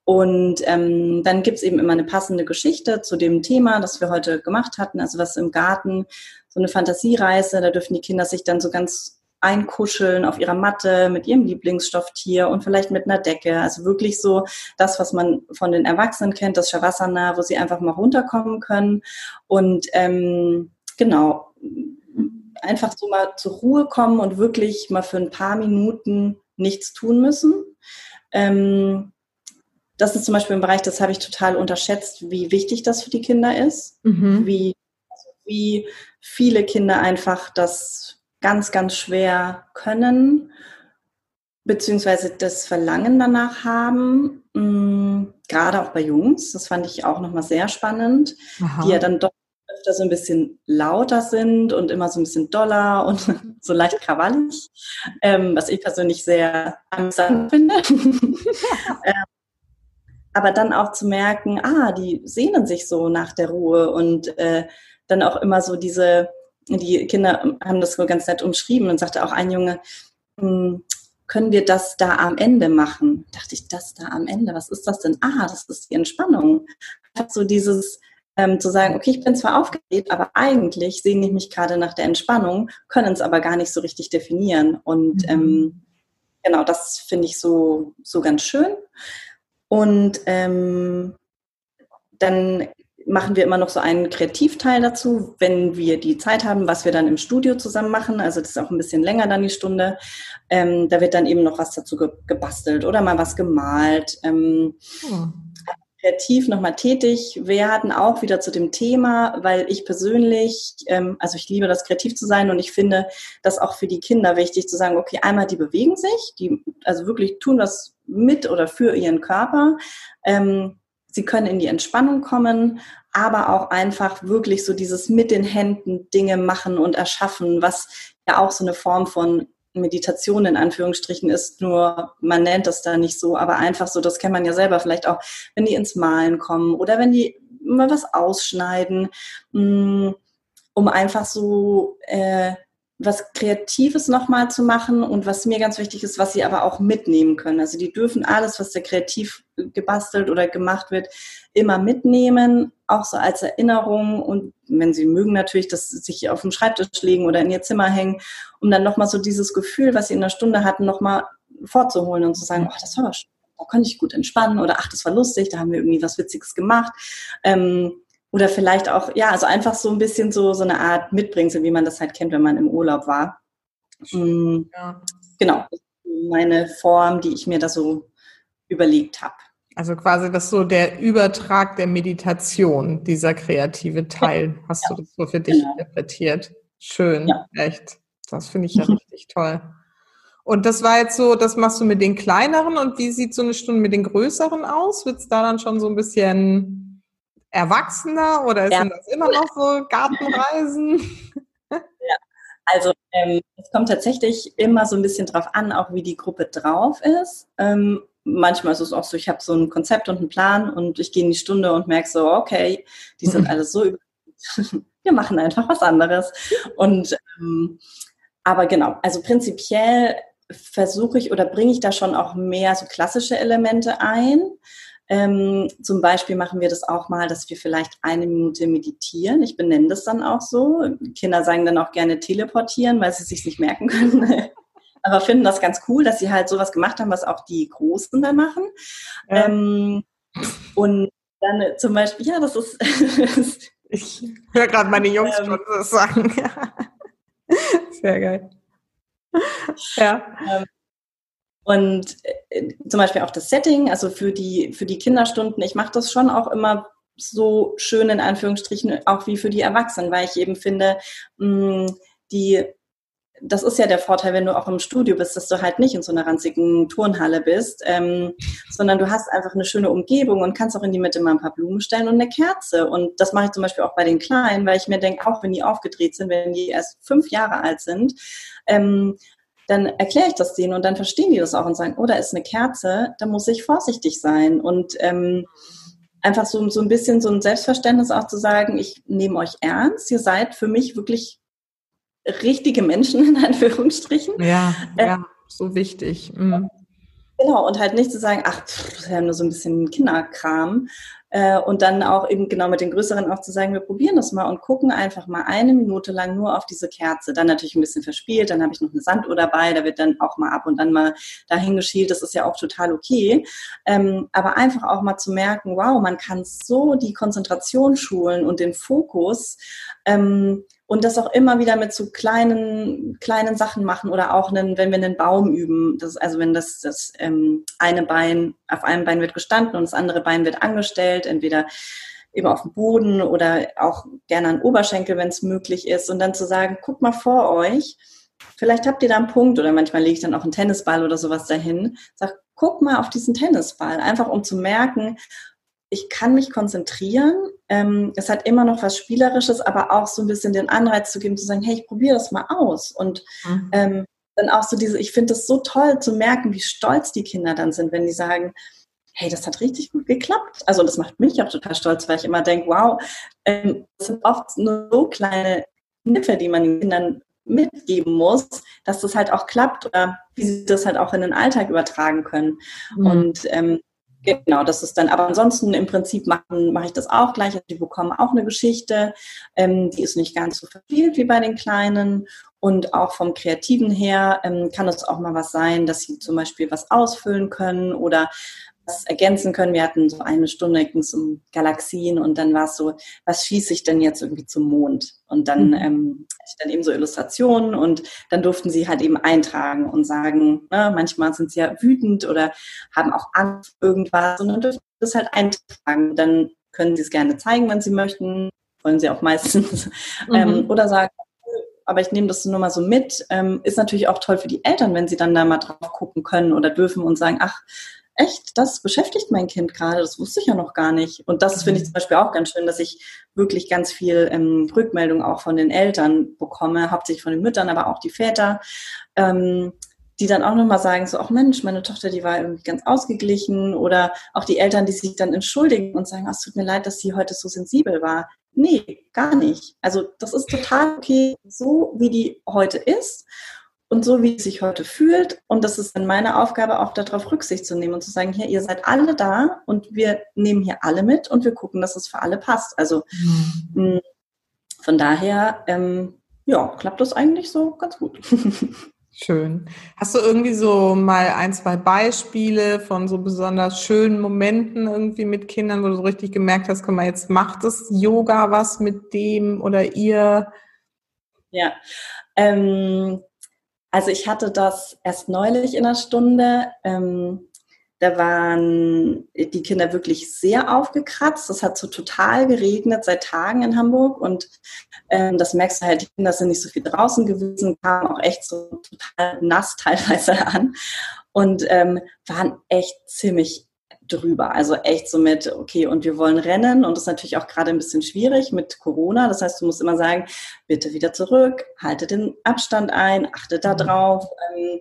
Und ähm, dann gibt's eben immer eine passende Geschichte zu dem Thema, das wir heute gemacht hatten, also was im Garten, so eine Fantasiereise, da dürfen die Kinder sich dann so ganz einkuscheln auf ihrer Matte mit ihrem Lieblingsstofftier und vielleicht mit einer Decke. Also wirklich so das, was man von den Erwachsenen kennt, das Shavasana, wo sie einfach mal runterkommen können. Und ähm, genau, einfach so mal zur Ruhe kommen und wirklich mal für ein paar Minuten nichts tun müssen. Ähm, das ist zum Beispiel ein Bereich, das habe ich total unterschätzt, wie wichtig das für die Kinder ist, mhm. wie, also wie viele Kinder einfach das ganz, ganz schwer können, beziehungsweise das Verlangen danach haben, mh, mm, gerade auch bei Jungs. Das fand ich auch nochmal sehr spannend, Aha. die ja dann doch öfter so ein bisschen lauter sind und immer so ein bisschen doller und so leicht krawallig, ähm, was ich persönlich sehr amüsant finde. ähm, aber dann auch zu merken, ah, die sehnen sich so nach der Ruhe und äh, dann auch immer so diese die Kinder haben das so ganz nett umschrieben und sagte auch ein Junge, hm, können wir das da am Ende machen? Dachte ich, das da am Ende, was ist das denn? Ah, das ist die Entspannung. So dieses ähm, zu sagen, okay, ich bin zwar aufgeregt, aber eigentlich sehne ich mich gerade nach der Entspannung, können es aber gar nicht so richtig definieren. Und mhm. ähm, genau, das finde ich so, so ganz schön. Und ähm, dann machen wir immer noch so einen Kreativteil dazu, wenn wir die Zeit haben, was wir dann im Studio zusammen machen. Also das ist auch ein bisschen länger dann die Stunde. Ähm, da wird dann eben noch was dazu ge gebastelt oder mal was gemalt. Ähm, hm. Kreativ nochmal tätig. Wir hatten auch wieder zu dem Thema, weil ich persönlich, ähm, also ich liebe das, kreativ zu sein und ich finde das auch für die Kinder wichtig zu sagen, okay, einmal die bewegen sich, die also wirklich tun was mit oder für ihren Körper. Ähm, Sie können in die Entspannung kommen, aber auch einfach wirklich so dieses mit den Händen Dinge machen und erschaffen, was ja auch so eine Form von Meditation in Anführungsstrichen ist, nur man nennt das da nicht so, aber einfach so, das kennt man ja selber vielleicht auch, wenn die ins Malen kommen oder wenn die mal was ausschneiden, mm, um einfach so äh, was Kreatives nochmal zu machen und was mir ganz wichtig ist, was sie aber auch mitnehmen können. Also die dürfen alles, was da kreativ gebastelt oder gemacht wird, immer mitnehmen, auch so als Erinnerung und wenn sie mögen natürlich, dass sie sich auf dem Schreibtisch legen oder in ihr Zimmer hängen, um dann nochmal so dieses Gefühl, was sie in der Stunde hatten, nochmal vorzuholen und zu sagen, oh, das war aber schön, da konnte ich gut entspannen oder ach, das war lustig, da haben wir irgendwie was Witziges gemacht. Ähm, oder vielleicht auch, ja, also einfach so ein bisschen so, so eine Art Mitbringsel, wie man das halt kennt, wenn man im Urlaub war. Mhm. Ja. Genau, meine Form, die ich mir da so überlegt habe. Also quasi das so der Übertrag der Meditation, dieser kreative Teil. Ja. Hast du das so für dich genau. interpretiert? Schön, ja. echt. Das finde ich ja richtig toll. Und das war jetzt so, das machst du mit den kleineren und wie sieht so eine Stunde mit den größeren aus? Wird es da dann schon so ein bisschen erwachsener oder ja. sind das immer noch so Gartenreisen? Ja, also ähm, es kommt tatsächlich immer so ein bisschen drauf an, auch wie die Gruppe drauf ist. Ähm, manchmal ist es auch so, ich habe so ein Konzept und einen Plan und ich gehe in die Stunde und merke so, okay, die sind alles so über wir machen einfach was anderes. Und ähm, aber genau, also prinzipiell versuche ich oder bringe ich da schon auch mehr so klassische Elemente ein. Ähm, zum Beispiel machen wir das auch mal, dass wir vielleicht eine Minute meditieren. Ich benenne das dann auch so. Kinder sagen dann auch gerne teleportieren, weil sie sich nicht merken können. Aber finden das ganz cool, dass sie halt sowas gemacht haben, was auch die Großen dann machen. Ja. Ähm, und dann zum Beispiel, ja, das ist. ich höre gerade meine Jungs ähm, schon das sagen. Sehr geil. Ja. Ähm, und äh, zum Beispiel auch das Setting, also für die, für die Kinderstunden, ich mache das schon auch immer so schön in Anführungsstrichen, auch wie für die Erwachsenen, weil ich eben finde, mm, die das ist ja der Vorteil, wenn du auch im Studio bist, dass du halt nicht in so einer ranzigen Turnhalle bist, ähm, sondern du hast einfach eine schöne Umgebung und kannst auch in die Mitte mal ein paar Blumen stellen und eine Kerze. Und das mache ich zum Beispiel auch bei den Kleinen, weil ich mir denke, auch wenn die aufgedreht sind, wenn die erst fünf Jahre alt sind, ähm, dann erkläre ich das denen und dann verstehen die das auch und sagen, oh, da ist eine Kerze, da muss ich vorsichtig sein. Und ähm, einfach so, so ein bisschen so ein Selbstverständnis auch zu sagen, ich nehme euch ernst, ihr seid für mich wirklich richtige Menschen in Anführungsstrichen. Ja, äh, ja so wichtig. Mhm. Genau, und halt nicht zu sagen, ach, pff, das ist ja nur so ein bisschen Kinderkram. Äh, und dann auch eben genau mit den Größeren auch zu sagen, wir probieren das mal und gucken einfach mal eine Minute lang nur auf diese Kerze. Dann natürlich ein bisschen verspielt, dann habe ich noch eine Sanduhr dabei, da wird dann auch mal ab und an mal dahin geschielt, das ist ja auch total okay. Ähm, aber einfach auch mal zu merken, wow, man kann so die Konzentration schulen und den Fokus. Ähm, und das auch immer wieder mit so kleinen, kleinen Sachen machen oder auch einen, wenn wir einen Baum üben, das, also wenn das, das ähm, eine Bein, auf einem Bein wird gestanden und das andere Bein wird angestellt, entweder eben auf dem Boden oder auch gerne an Oberschenkel, wenn es möglich ist. Und dann zu sagen, guck mal vor euch, vielleicht habt ihr da einen Punkt oder manchmal lege ich dann auch einen Tennisball oder sowas dahin. Sag, guck mal auf diesen Tennisball, einfach um zu merken, ich kann mich konzentrieren. Ähm, es hat immer noch was Spielerisches, aber auch so ein bisschen den Anreiz zu geben, zu sagen, hey, ich probiere das mal aus. Und mhm. ähm, dann auch so diese, ich finde es so toll zu merken, wie stolz die Kinder dann sind, wenn die sagen, hey, das hat richtig gut geklappt. Also das macht mich auch total stolz, weil ich immer denke, wow, ähm, das sind oft nur so kleine Kniffe, die man den Kindern mitgeben muss, dass das halt auch klappt oder wie sie das halt auch in den Alltag übertragen können. Mhm. Und ähm, Genau, das ist dann, aber ansonsten im Prinzip machen, mache ich das auch gleich. Also die bekommen auch eine Geschichte, ähm, die ist nicht ganz so verspielt wie bei den Kleinen. Und auch vom Kreativen her ähm, kann es auch mal was sein, dass sie zum Beispiel was ausfüllen können oder was ergänzen können. Wir hatten so eine Stunde ging es um Galaxien und dann war es so, was schieße ich denn jetzt irgendwie zum Mond? Und dann mhm. ähm, dann eben so Illustrationen und dann durften sie halt eben eintragen und sagen, ne, manchmal sind sie ja wütend oder haben auch Angst irgendwas und dann dürfen sie das halt eintragen. Dann können sie es gerne zeigen, wenn sie möchten, wollen sie auch meistens. Mhm. Ähm, oder sagen, aber ich nehme das nur mal so mit. Ähm, ist natürlich auch toll für die Eltern, wenn sie dann da mal drauf gucken können oder dürfen und sagen, ach, echt, das beschäftigt mein Kind gerade, das wusste ich ja noch gar nicht. Und das finde ich mhm. zum Beispiel auch ganz schön, dass ich wirklich ganz viel ähm, Rückmeldung auch von den Eltern bekomme, hauptsächlich von den Müttern, aber auch die Väter, ähm, die dann auch nochmal sagen, so, ach Mensch, meine Tochter, die war irgendwie ganz ausgeglichen oder auch die Eltern, die sich dann entschuldigen und sagen, ach, es tut mir leid, dass sie heute so sensibel war. Nee, gar nicht. Also das ist total okay, so wie die heute ist und so, wie sie sich heute fühlt. Und das ist dann meine Aufgabe, auch darauf Rücksicht zu nehmen und zu sagen, hier, ihr seid alle da und wir nehmen hier alle mit und wir gucken, dass es für alle passt. Also mhm. von daher, ähm, ja, klappt das eigentlich so ganz gut. Schön. Hast du irgendwie so mal ein, zwei Beispiele von so besonders schönen Momenten irgendwie mit Kindern, wo du so richtig gemerkt hast, guck mal, jetzt macht das Yoga was mit dem oder ihr? Ja, ähm, also ich hatte das erst neulich in der Stunde. Ähm, da waren die Kinder wirklich sehr aufgekratzt. Es hat so total geregnet seit Tagen in Hamburg und ähm, das merkst du halt, die Kinder sind nicht so viel draußen gewesen, kamen auch echt so total nass teilweise an und ähm, waren echt ziemlich drüber. Also echt so mit, okay, und wir wollen rennen und das ist natürlich auch gerade ein bisschen schwierig mit Corona. Das heißt, du musst immer sagen, bitte wieder zurück, halte den Abstand ein, achte da mhm. drauf. Ähm,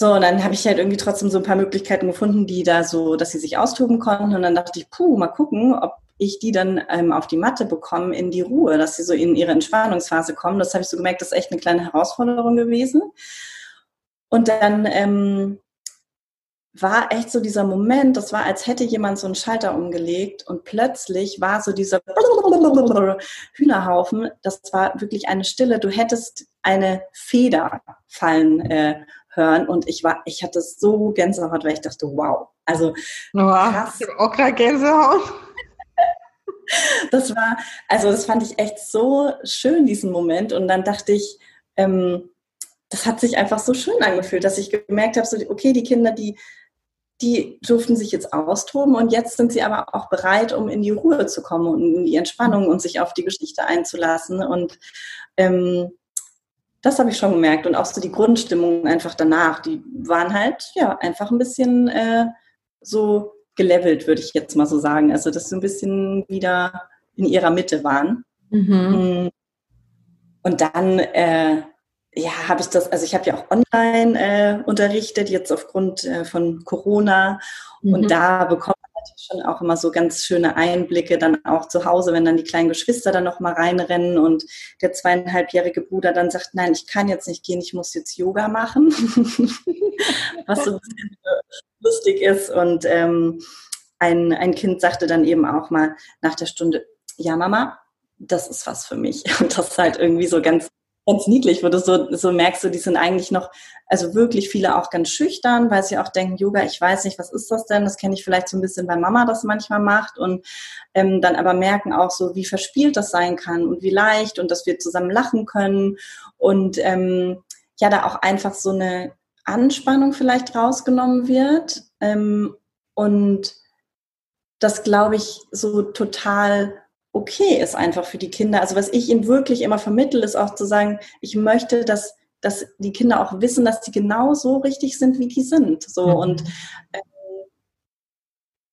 So, und dann habe ich halt irgendwie trotzdem so ein paar Möglichkeiten gefunden, die da so, dass sie sich austoben konnten. Und dann dachte ich, puh, mal gucken, ob ich die dann ähm, auf die Matte bekomme in die Ruhe, dass sie so in ihre Entspannungsphase kommen. Das habe ich so gemerkt, das ist echt eine kleine Herausforderung gewesen. Und dann ähm, war echt so dieser Moment, das war, als hätte jemand so einen Schalter umgelegt und plötzlich war so dieser Hühnerhaufen, das war wirklich eine Stille, du hättest eine Feder fallen äh, hören und ich war, ich hatte so Gänsehaut, weil ich dachte, wow, also wow, krass. auch gerade Gänsehaut. Das war, also das fand ich echt so schön, diesen Moment und dann dachte ich, ähm, das hat sich einfach so schön angefühlt, dass ich gemerkt habe, so, okay, die Kinder, die die durften sich jetzt austoben und jetzt sind sie aber auch bereit, um in die Ruhe zu kommen und in die Entspannung und sich auf die Geschichte einzulassen. Und ähm, das habe ich schon gemerkt. Und auch so die Grundstimmung einfach danach, die waren halt ja einfach ein bisschen äh, so gelevelt, würde ich jetzt mal so sagen. Also dass sie ein bisschen wieder in ihrer Mitte waren. Mhm. Mm. Und dann äh, ja, habe ich das, also ich habe ja auch online äh, unterrichtet, jetzt aufgrund äh, von Corona. Mhm. Und da bekommt man natürlich schon auch immer so ganz schöne Einblicke dann auch zu Hause, wenn dann die kleinen Geschwister dann nochmal reinrennen und der zweieinhalbjährige Bruder dann sagt, nein, ich kann jetzt nicht gehen, ich muss jetzt Yoga machen. Was so ein bisschen lustig ist. Und ähm, ein, ein Kind sagte dann eben auch mal nach der Stunde, ja, Mama, das ist was für mich. Und das ist halt irgendwie so ganz ganz niedlich, wo du so, so merkst, du, die sind eigentlich noch, also wirklich viele auch ganz schüchtern, weil sie auch denken, Yoga, ich weiß nicht, was ist das denn? Das kenne ich vielleicht so ein bisschen, weil Mama das manchmal macht und ähm, dann aber merken auch so, wie verspielt das sein kann und wie leicht und dass wir zusammen lachen können und ähm, ja, da auch einfach so eine Anspannung vielleicht rausgenommen wird ähm, und das, glaube ich, so total okay ist einfach für die Kinder. Also was ich ihnen wirklich immer vermittle, ist auch zu sagen, ich möchte, dass, dass die Kinder auch wissen, dass die genau so richtig sind, wie die sind. So mhm. und ähm,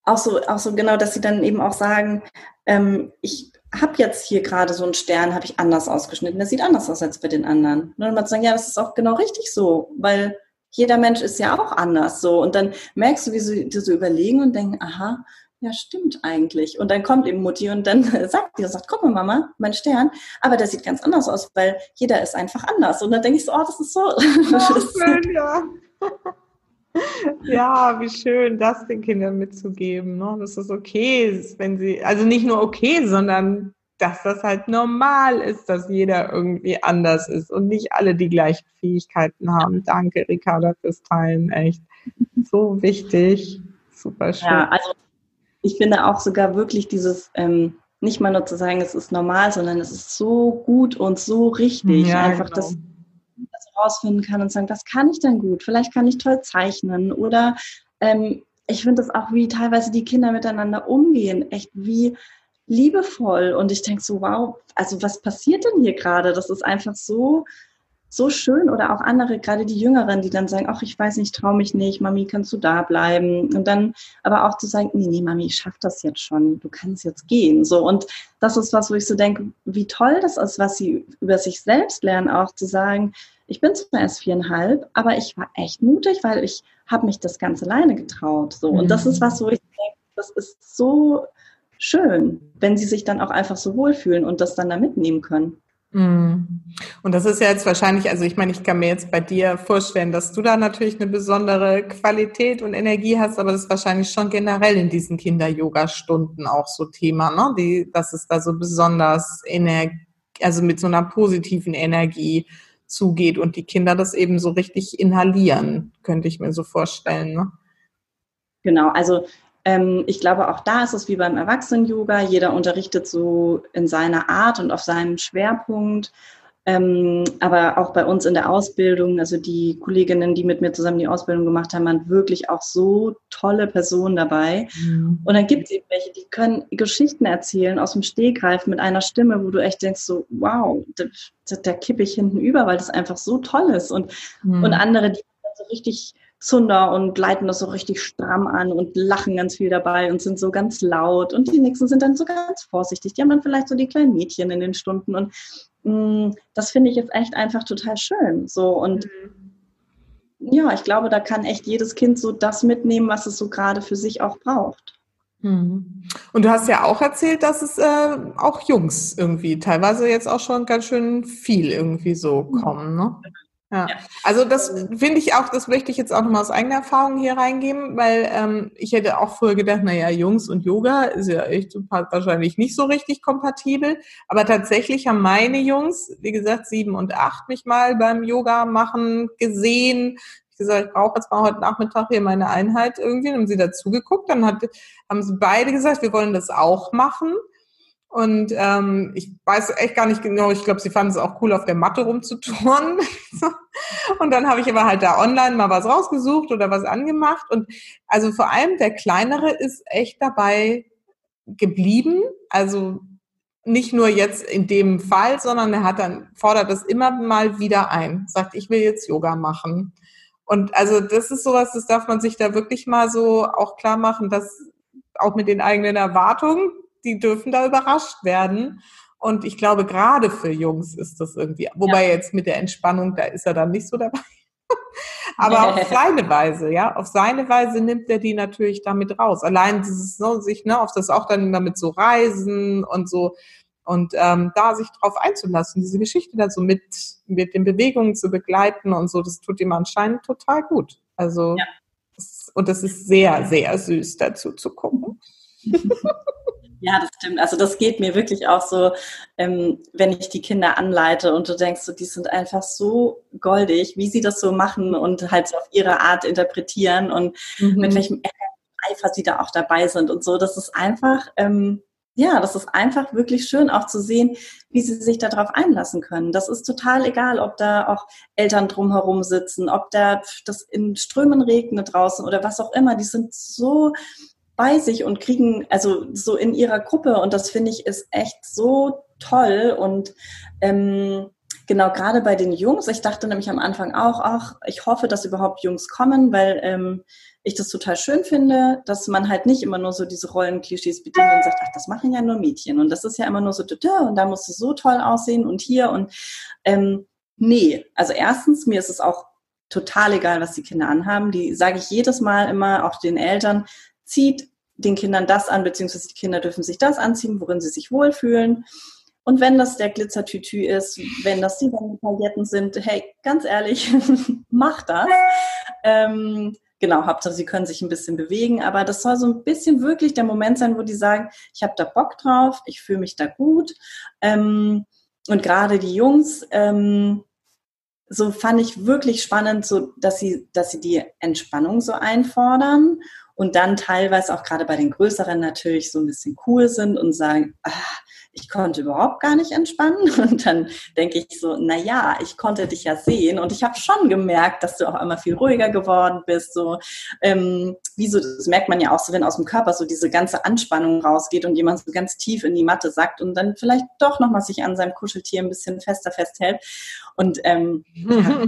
auch so, auch so genau, dass sie dann eben auch sagen, ähm, ich habe jetzt hier gerade so einen Stern, habe ich anders ausgeschnitten, der sieht anders aus als bei den anderen. Und dann mal sagen, ja, das ist auch genau richtig so, weil jeder Mensch ist ja auch anders so. Und dann merkst du, wie sie so überlegen und denken, aha, ja, stimmt eigentlich. Und dann kommt eben Mutti und dann sagt die, sagt, guck mal, Mama, mein Stern, aber der sieht ganz anders aus, weil jeder ist einfach anders. Und dann denke ich so, oh, das ist so. Oh, schön, ja. ja, wie schön, das den Kindern mitzugeben, ne? dass es okay ist, wenn sie, also nicht nur okay, sondern dass das halt normal ist, dass jeder irgendwie anders ist und nicht alle die gleichen Fähigkeiten haben. Danke, Ricarda, fürs Teilen, echt. So wichtig. Super schön. Ja, also ich finde auch sogar wirklich dieses, ähm, nicht mal nur zu sagen, es ist normal, sondern es ist so gut und so richtig. Ja, Einfach, genau. dass das herausfinden kann und sagen, was kann ich denn gut? Vielleicht kann ich toll zeichnen oder ähm, ich finde das auch, wie teilweise die Kinder miteinander umgehen, echt wie liebevoll. Und ich denke so, wow, also was passiert denn hier gerade? Das ist einfach so so schön oder auch andere, gerade die Jüngeren, die dann sagen, ach, ich weiß nicht, traue mich nicht, Mami, kannst du da bleiben? Und dann aber auch zu sagen, nee, nee, Mami, ich schaffe das jetzt schon, du kannst jetzt gehen. So und das ist was, wo ich so denke, wie toll das ist, was sie über sich selbst lernen, auch zu sagen, ich bin zwar erst viereinhalb, aber ich war echt mutig, weil ich habe mich das ganz alleine getraut. So und das ist was, wo ich denke, das ist so schön, wenn sie sich dann auch einfach so wohlfühlen und das dann da mitnehmen können. Mhm. Und das ist ja jetzt wahrscheinlich, also ich meine, ich kann mir jetzt bei dir vorstellen, dass du da natürlich eine besondere Qualität und Energie hast, aber das ist wahrscheinlich schon generell in diesen Kinder-Yoga-Stunden auch so Thema, ne? Die, dass es da so besonders Energie, also mit so einer positiven Energie zugeht und die Kinder das eben so richtig inhalieren, könnte ich mir so vorstellen. Ne? Genau, also ich glaube, auch da ist es wie beim Erwachsenen-Yoga. Jeder unterrichtet so in seiner Art und auf seinem Schwerpunkt. Ähm, aber auch bei uns in der Ausbildung, also die Kolleginnen, die mit mir zusammen die Ausbildung gemacht haben, waren wirklich auch so tolle Personen dabei. Mhm. Und dann gibt es eben welche, die können Geschichten erzählen aus dem Stegreif mit einer Stimme, wo du echt denkst so, wow, da, da kippe ich hinten über, weil das einfach so toll ist. Und, mhm. und andere, die so richtig Zunder und leiten das so richtig stramm an und lachen ganz viel dabei und sind so ganz laut. Und die nächsten sind dann so ganz vorsichtig. Die haben dann vielleicht so die kleinen Mädchen in den Stunden. Und mh, mm, das finde ich jetzt echt einfach total schön. So und mhm ja, ich glaube, da kann echt jedes Kind so das mitnehmen, was es so gerade für sich auch braucht. Mhm. Und du hast ja auch erzählt, dass es äh, auch Jungs irgendwie teilweise jetzt auch schon ganz schön viel irgendwie so mhm. kommen, ne? Ja. Also das finde ich auch, das möchte ich jetzt auch nochmal aus eigener Erfahrung hier reingeben, weil ähm, ich hätte auch früher gedacht, naja, Jungs und Yoga ist ja echt wahrscheinlich nicht so richtig kompatibel. Aber tatsächlich haben meine Jungs, wie gesagt, sieben und acht mich mal beim Yoga machen gesehen. Ich gesagt, ich brauche jetzt mal heute Nachmittag hier meine Einheit irgendwie. Dann haben sie dazu geguckt, dann hat, haben sie beide gesagt, wir wollen das auch machen. Und ähm, ich weiß echt gar nicht genau, ich glaube, sie fanden es auch cool, auf der Matte rumzuturnen. und dann habe ich aber halt da online mal was rausgesucht oder was angemacht. Und also vor allem der Kleinere ist echt dabei geblieben. Also nicht nur jetzt in dem Fall, sondern er hat dann, fordert es immer mal wieder ein, sagt, ich will jetzt Yoga machen. Und also das ist sowas, das darf man sich da wirklich mal so auch klar machen, dass auch mit den eigenen Erwartungen, die dürfen da überrascht werden. Und ich glaube, gerade für Jungs ist das irgendwie, wobei ja. jetzt mit der Entspannung, da ist er dann nicht so dabei. Aber auf seine Weise, ja, auf seine Weise nimmt er die natürlich damit raus. Allein dieses, ne, sich, ne, auf das auch dann immer mit so Reisen und so, und ähm, da sich drauf einzulassen, diese Geschichte dann so mit, mit den Bewegungen zu begleiten und so, das tut ihm anscheinend total gut. Also, ja. und das ist sehr, sehr süß dazu zu gucken. Ja, das stimmt. Also das geht mir wirklich auch so, ähm, wenn ich die Kinder anleite und du denkst, so, die sind einfach so goldig, wie sie das so machen und halt so auf ihre Art interpretieren und mhm. mit welchem Eifer sie da auch dabei sind und so. Das ist einfach, ähm, ja, das ist einfach wirklich schön auch zu sehen, wie sie sich darauf einlassen können. Das ist total egal, ob da auch Eltern drumherum sitzen, ob da das in Strömen regnet draußen oder was auch immer. Die sind so bei sich und kriegen, also so in ihrer Gruppe. Und das finde ich ist echt so toll. Und ähm, genau, gerade bei den Jungs, ich dachte nämlich am Anfang auch, ach, ich hoffe, dass überhaupt Jungs kommen, weil ähm, ich das total schön finde, dass man halt nicht immer nur so diese Rollenklischees bedient und sagt, ach, das machen ja nur Mädchen. Und das ist ja immer nur so, und da muss es so toll aussehen und hier und ähm, nee. Also erstens, mir ist es auch total egal, was die Kinder anhaben. Die sage ich jedes Mal immer, auch den Eltern, zieht den Kindern das an, beziehungsweise die Kinder dürfen sich das anziehen, worin sie sich wohlfühlen. Und wenn das der Glitzertütü ist, wenn das die Pailletten sind, hey, ganz ehrlich, mach das. Ähm, genau, Hauptsache, sie können sich ein bisschen bewegen, aber das soll so ein bisschen wirklich der Moment sein, wo die sagen, ich habe da Bock drauf, ich fühle mich da gut. Ähm, und gerade die Jungs, ähm, so fand ich wirklich spannend, so dass sie, dass sie die Entspannung so einfordern und dann teilweise auch gerade bei den größeren natürlich so ein bisschen cool sind und sagen, ah, ich konnte überhaupt gar nicht entspannen. Und dann denke ich so, na ja, ich konnte dich ja sehen und ich habe schon gemerkt, dass du auch immer viel ruhiger geworden bist. So, ähm, wie so, das merkt man ja auch so, wenn aus dem Körper so diese ganze Anspannung rausgeht und jemand so ganz tief in die Matte sackt und dann vielleicht doch nochmal sich an seinem Kuscheltier ein bisschen fester festhält. Und ähm, ja,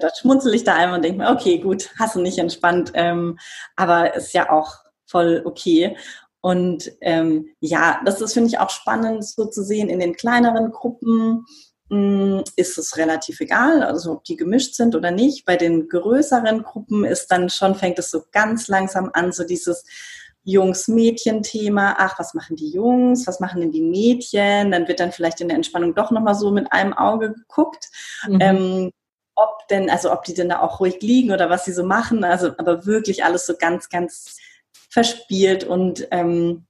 da schmunzel ich da einmal und denke mir, okay, gut, hast du nicht entspannt, ähm, aber ist ja auch voll okay. Und ähm, ja, das ist, finde ich, auch spannend so zu sehen in den kleineren Gruppen. Hm, ist es relativ egal, also ob die gemischt sind oder nicht. Bei den größeren Gruppen ist dann schon, fängt es so ganz langsam an, so dieses Jungs-Mädchen-Thema. Ach, was machen die Jungs? Was machen denn die Mädchen? Dann wird dann vielleicht in der Entspannung doch nochmal so mit einem Auge geguckt. Mhm. Ähm, ob denn, also ob die denn da auch ruhig liegen oder was sie so machen. Also aber wirklich alles so ganz, ganz verspielt und ähm,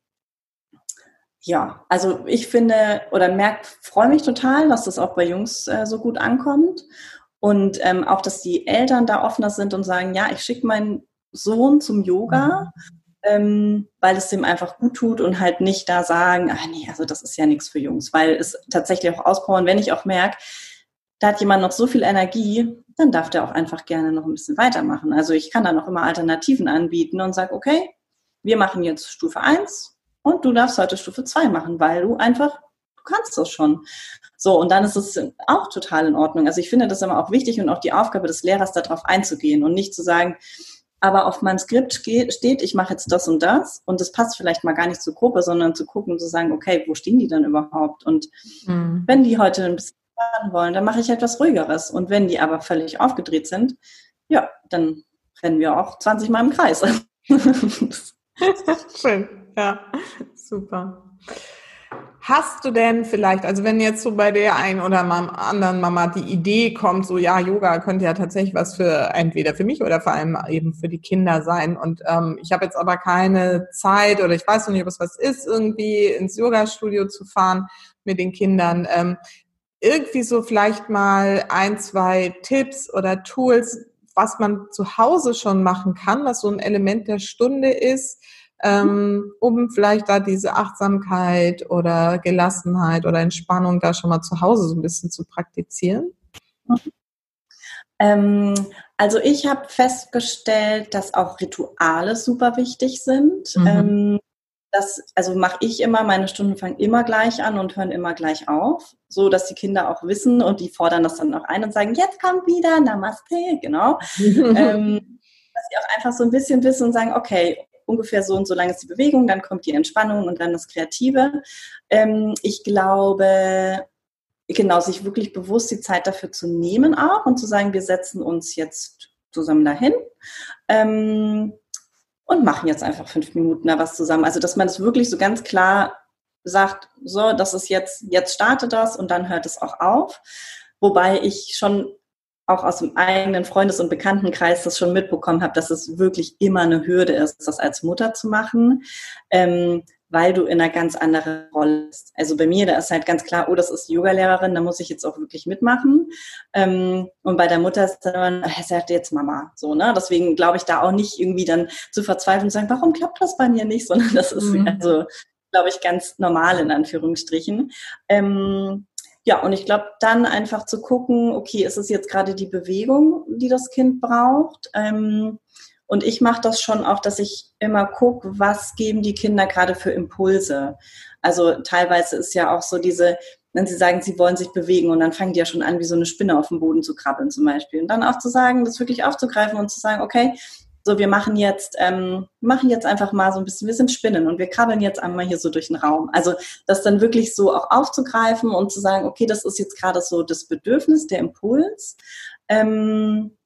ja, also ich finde oder merke, freue mich total, dass das auch bei Jungs äh, so gut ankommt und ähm, auch, dass die Eltern da offener sind und sagen, ja, ich schicke meinen Sohn zum Yoga, mhm. ähm, weil es dem einfach gut tut und halt nicht da sagen, ah nee, also das ist ja nichts für Jungs, weil es tatsächlich auch auspowern, wenn ich auch merke, da hat jemand noch so viel Energie, dann darf der auch einfach gerne noch ein bisschen weitermachen. Also ich kann da noch immer Alternativen anbieten und sage, okay, wir machen jetzt Stufe 1 und du darfst heute Stufe 2 machen, weil du einfach, du kannst das schon. So, und dann ist es auch total in Ordnung. Also ich finde das immer auch wichtig und auch die Aufgabe des Lehrers, darauf einzugehen und nicht zu sagen, aber auf meinem Skript steht, ich mache jetzt das und das und das passt vielleicht mal gar nicht zur Gruppe, sondern zu gucken und zu sagen, okay, wo stehen die dann überhaupt? Und mhm. wenn die heute ein bisschen entspannen wollen, dann mache ich etwas ruhigeres. Und wenn die aber völlig aufgedreht sind, ja, dann rennen wir auch 20 Mal im Kreis. Schön, ja, super. Hast du denn vielleicht, also wenn jetzt so bei der einen oder anderen Mama die Idee kommt, so ja, Yoga könnte ja tatsächlich was für entweder für mich oder vor allem eben für die Kinder sein und ähm, ich habe jetzt aber keine Zeit oder ich weiß noch nicht, ob es was ist, irgendwie ins Yoga-Studio zu fahren mit den Kindern. Ähm, irgendwie so vielleicht mal ein, zwei Tipps oder Tools, was man zu Hause schon machen kann, was so ein Element der Stunde ist, ähm, um vielleicht da diese Achtsamkeit oder Gelassenheit oder Entspannung da schon mal zu Hause so ein bisschen zu praktizieren? Ähm, also ich habe festgestellt, dass auch Rituale super wichtig sind. Mhm. Ähm, das, also mache ich immer, meine Stunden fangen immer gleich an und hören immer gleich auf, so dass die Kinder auch wissen und die fordern das dann auch ein und sagen, jetzt kommt wieder Namaste, genau. ähm, dass sie auch einfach so ein bisschen wissen und sagen, okay, ungefähr so und so lang ist die Bewegung, dann kommt die Entspannung und dann das Kreative. Ähm, ich glaube, genau, sich wirklich bewusst die Zeit dafür zu nehmen auch und zu sagen, wir setzen uns jetzt zusammen dahin. Ähm, und machen jetzt einfach fünf Minuten da was zusammen. Also, dass man es das wirklich so ganz klar sagt, so, das ist jetzt, jetzt startet das und dann hört es auch auf. Wobei ich schon auch aus dem eigenen Freundes- und Bekanntenkreis das schon mitbekommen habe, dass es wirklich immer eine Hürde ist, das als Mutter zu machen, ähm, weil du in einer ganz anderen Rolle bist. Also bei mir, da ist halt ganz klar, oh, das ist Yogalehrerin, da muss ich jetzt auch wirklich mitmachen. Ähm, und bei der Mutter ist dann, er sagt jetzt Mama, so, ne? Deswegen glaube ich da auch nicht irgendwie dann zu verzweifeln und sagen, warum klappt das bei mir nicht, sondern das ist mhm. also, glaube ich, ganz normal in Anführungsstrichen. Ähm, ja, und ich glaube, dann einfach zu gucken, okay, ist es jetzt gerade die Bewegung, die das Kind braucht? Ähm, und ich mache das schon auch, dass ich immer gucke, was geben die Kinder gerade für Impulse. Also teilweise ist ja auch so diese, wenn sie sagen, sie wollen sich bewegen und dann fangen die ja schon an, wie so eine Spinne auf dem Boden zu krabbeln zum Beispiel. Und dann auch zu sagen, das wirklich aufzugreifen und zu sagen, okay, so, wir machen jetzt, ähm, machen jetzt einfach mal so ein bisschen, wir sind Spinnen und wir krabbeln jetzt einmal hier so durch den Raum. Also das dann wirklich so auch aufzugreifen und zu sagen, okay, das ist jetzt gerade so das Bedürfnis, der Impuls. Ähm,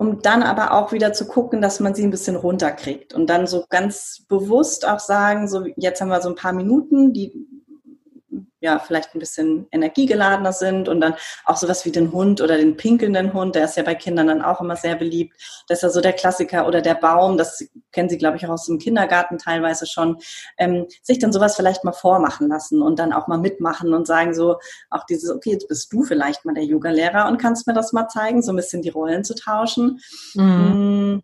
um dann aber auch wieder zu gucken, dass man sie ein bisschen runterkriegt und dann so ganz bewusst auch sagen, so jetzt haben wir so ein paar Minuten, die ja, vielleicht ein bisschen energiegeladener sind und dann auch sowas wie den Hund oder den pinkelnden Hund, der ist ja bei Kindern dann auch immer sehr beliebt. Das ist ja so der Klassiker oder der Baum, das kennen Sie, glaube ich, auch aus dem Kindergarten teilweise schon, ähm, sich dann sowas vielleicht mal vormachen lassen und dann auch mal mitmachen und sagen so, auch dieses, okay, jetzt bist du vielleicht mal der Yoga-Lehrer und kannst mir das mal zeigen, so ein bisschen die Rollen zu tauschen. Mhm.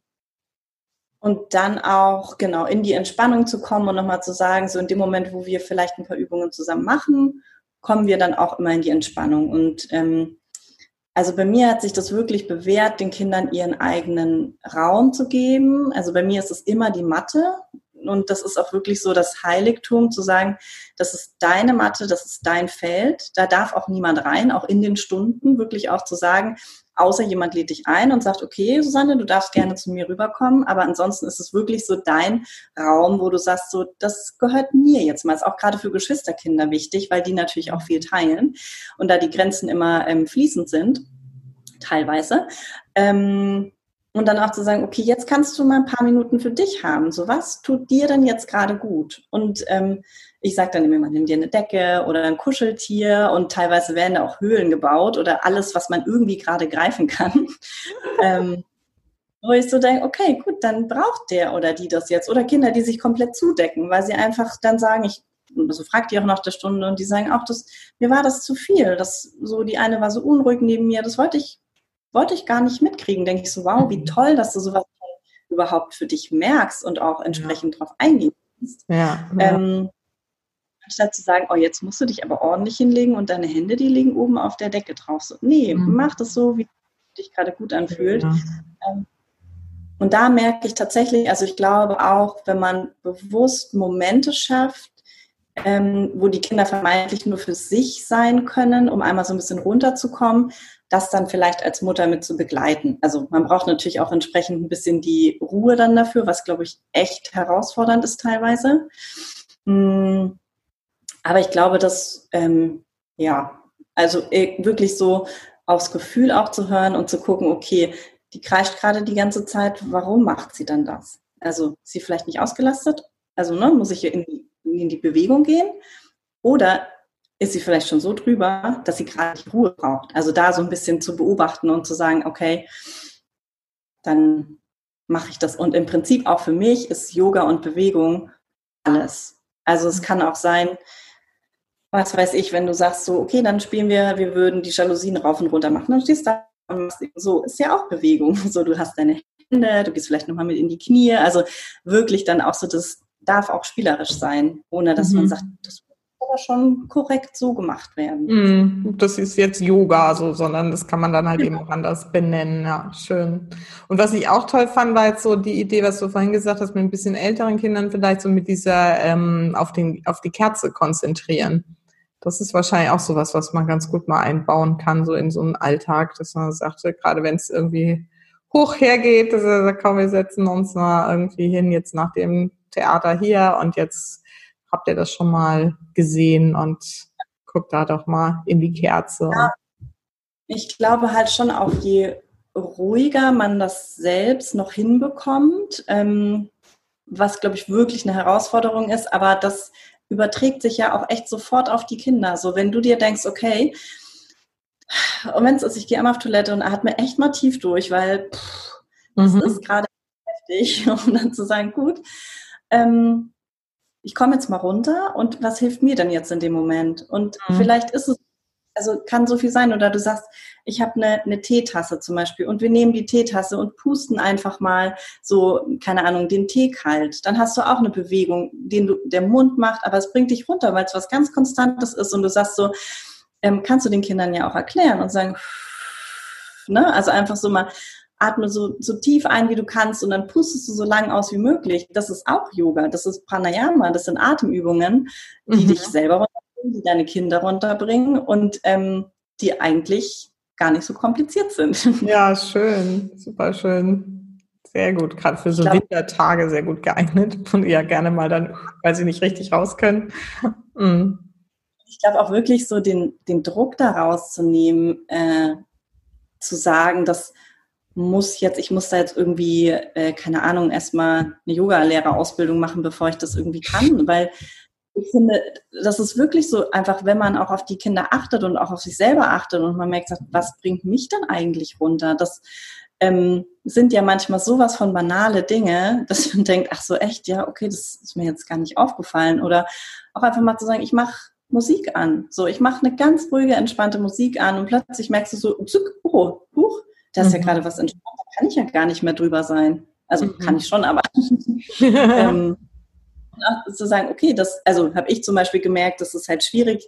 Und dann auch genau in die Entspannung zu kommen und nochmal zu sagen, so in dem Moment, wo wir vielleicht ein paar Übungen zusammen machen, kommen wir dann auch immer in die Entspannung. Und ähm, also bei mir hat sich das wirklich bewährt, den Kindern ihren eigenen Raum zu geben. Also bei mir ist es immer die Matte. Und das ist auch wirklich so das Heiligtum, zu sagen, das ist deine Matte, das ist dein Feld. Da darf auch niemand rein, auch in den Stunden, wirklich auch zu sagen, außer jemand lädt dich ein und sagt, okay, Susanne, du darfst gerne zu mir rüberkommen, aber ansonsten ist es wirklich so dein Raum, wo du sagst, so, das gehört mir jetzt mal. Ist auch gerade für Geschwisterkinder wichtig, weil die natürlich auch viel teilen und da die Grenzen immer ähm, fließend sind, teilweise. Ähm, und dann auch zu sagen, okay, jetzt kannst du mal ein paar Minuten für dich haben. So, was tut dir denn jetzt gerade gut? Und ähm, ich sage dann immer, nimm dir eine Decke oder ein Kuscheltier und teilweise werden da auch Höhlen gebaut oder alles, was man irgendwie gerade greifen kann. ähm, wo ich so denke, okay, gut, dann braucht der oder die das jetzt. Oder Kinder, die sich komplett zudecken, weil sie einfach dann sagen, ich so fragt die auch nach der Stunde und die sagen auch, das, mir war das zu viel. Das, so, die eine war so unruhig neben mir, das wollte ich, wollte ich gar nicht mitkriegen. Denke ich so, wow, wie mhm. toll, dass du sowas überhaupt für dich merkst und auch entsprechend ja. drauf eingehen kannst. Ja, ja. Ähm, Anstatt zu sagen, oh, jetzt musst du dich aber ordentlich hinlegen und deine Hände, die liegen oben auf der Decke drauf. So, nee, mhm. mach das so, wie es dich gerade gut anfühlt. Ja. Ähm, und da merke ich tatsächlich, also ich glaube auch, wenn man bewusst Momente schafft, ähm, wo die Kinder vermeintlich nur für sich sein können, um einmal so ein bisschen runterzukommen, das dann vielleicht als Mutter mit zu begleiten. Also man braucht natürlich auch entsprechend ein bisschen die Ruhe dann dafür, was glaube ich echt herausfordernd ist teilweise. Hm. Aber ich glaube, dass, ähm, ja, Also äh, wirklich so aufs Gefühl auch zu hören und zu gucken, okay, die kreischt gerade die ganze Zeit, warum macht sie dann das? Also ist sie vielleicht nicht ausgelastet? Also ne, muss ich in die, in die Bewegung gehen? Oder ist sie vielleicht schon so drüber, dass sie gerade Ruhe braucht? Also da so ein bisschen zu beobachten und zu sagen, okay, dann mache ich das. Und im Prinzip auch für mich ist Yoga und Bewegung alles. Also es kann auch sein, was weiß ich, wenn du sagst so, okay, dann spielen wir, wir würden die Jalousien rauf und runter machen, dann stehst du da und machst so, ist ja auch Bewegung. So, du hast deine Hände, du gehst vielleicht nochmal mit in die Knie. Also wirklich dann auch so, das darf auch spielerisch sein, ohne dass mhm. man sagt, das aber schon korrekt so gemacht werden. Mm, das ist jetzt Yoga so, sondern das kann man dann halt eben auch anders benennen. Ja, schön. Und was ich auch toll fand, war jetzt so die Idee, was du vorhin gesagt hast, mit ein bisschen älteren Kindern vielleicht so mit dieser ähm, auf, den, auf die Kerze konzentrieren. Das ist wahrscheinlich auch sowas, was man ganz gut mal einbauen kann, so in so einen Alltag, dass man sagte, gerade wenn es irgendwie hoch hergeht, dass er sagt, komm, wir setzen uns mal irgendwie hin, jetzt nach dem Theater hier und jetzt habt ihr das schon mal gesehen und guckt da doch mal in die Kerze. Ja, ich glaube halt schon auch, je ruhiger man das selbst noch hinbekommt, ähm, was, glaube ich, wirklich eine Herausforderung ist, aber das überträgt sich ja auch echt sofort auf die Kinder. So, wenn du dir denkst, okay, und wenn es ist, ich gehe einmal auf Toilette und atme echt mal tief durch, weil pff, das mhm. ist gerade heftig, um dann zu sagen, gut, ähm, ich komme jetzt mal runter und was hilft mir denn jetzt in dem Moment? Und mhm. vielleicht ist es, also kann so viel sein, oder du sagst, ich habe eine, eine Teetasse zum Beispiel und wir nehmen die Teetasse und pusten einfach mal so, keine Ahnung, den Tee kalt. Dann hast du auch eine Bewegung, den du, der Mund macht, aber es bringt dich runter, weil es was ganz Konstantes ist und du sagst so, ähm, kannst du den Kindern ja auch erklären und sagen, ne, also einfach so mal atme so, so tief ein, wie du kannst und dann pustest du so lang aus wie möglich. Das ist auch Yoga, das ist Pranayama, das sind Atemübungen, die mhm. dich selber runterbringen, die deine Kinder runterbringen und ähm, die eigentlich gar nicht so kompliziert sind. Ja, schön, super schön. Sehr gut, gerade für so glaub, Wintertage sehr gut geeignet und ja gerne mal dann, weil sie nicht richtig raus können. Mhm. Ich glaube auch wirklich so den, den Druck daraus zu nehmen, äh, zu sagen, dass muss jetzt, ich muss da jetzt irgendwie, äh, keine Ahnung, erstmal eine Yoga-Lehrerausbildung machen, bevor ich das irgendwie kann, weil ich finde, das ist wirklich so einfach, wenn man auch auf die Kinder achtet und auch auf sich selber achtet und man merkt, was bringt mich denn eigentlich runter? Das ähm, sind ja manchmal sowas von banale Dinge, dass man denkt, ach so echt, ja, okay, das ist mir jetzt gar nicht aufgefallen. Oder auch einfach mal zu sagen, ich mache Musik an. So, ich mache eine ganz ruhige, entspannte Musik an und plötzlich merkst du so, oh, huch, da ist mhm. ja gerade was entspannt, da kann ich ja gar nicht mehr drüber sein. Also mhm. kann ich schon, aber ähm, zu sagen, okay, das, also habe ich zum Beispiel gemerkt, das ist halt schwierig,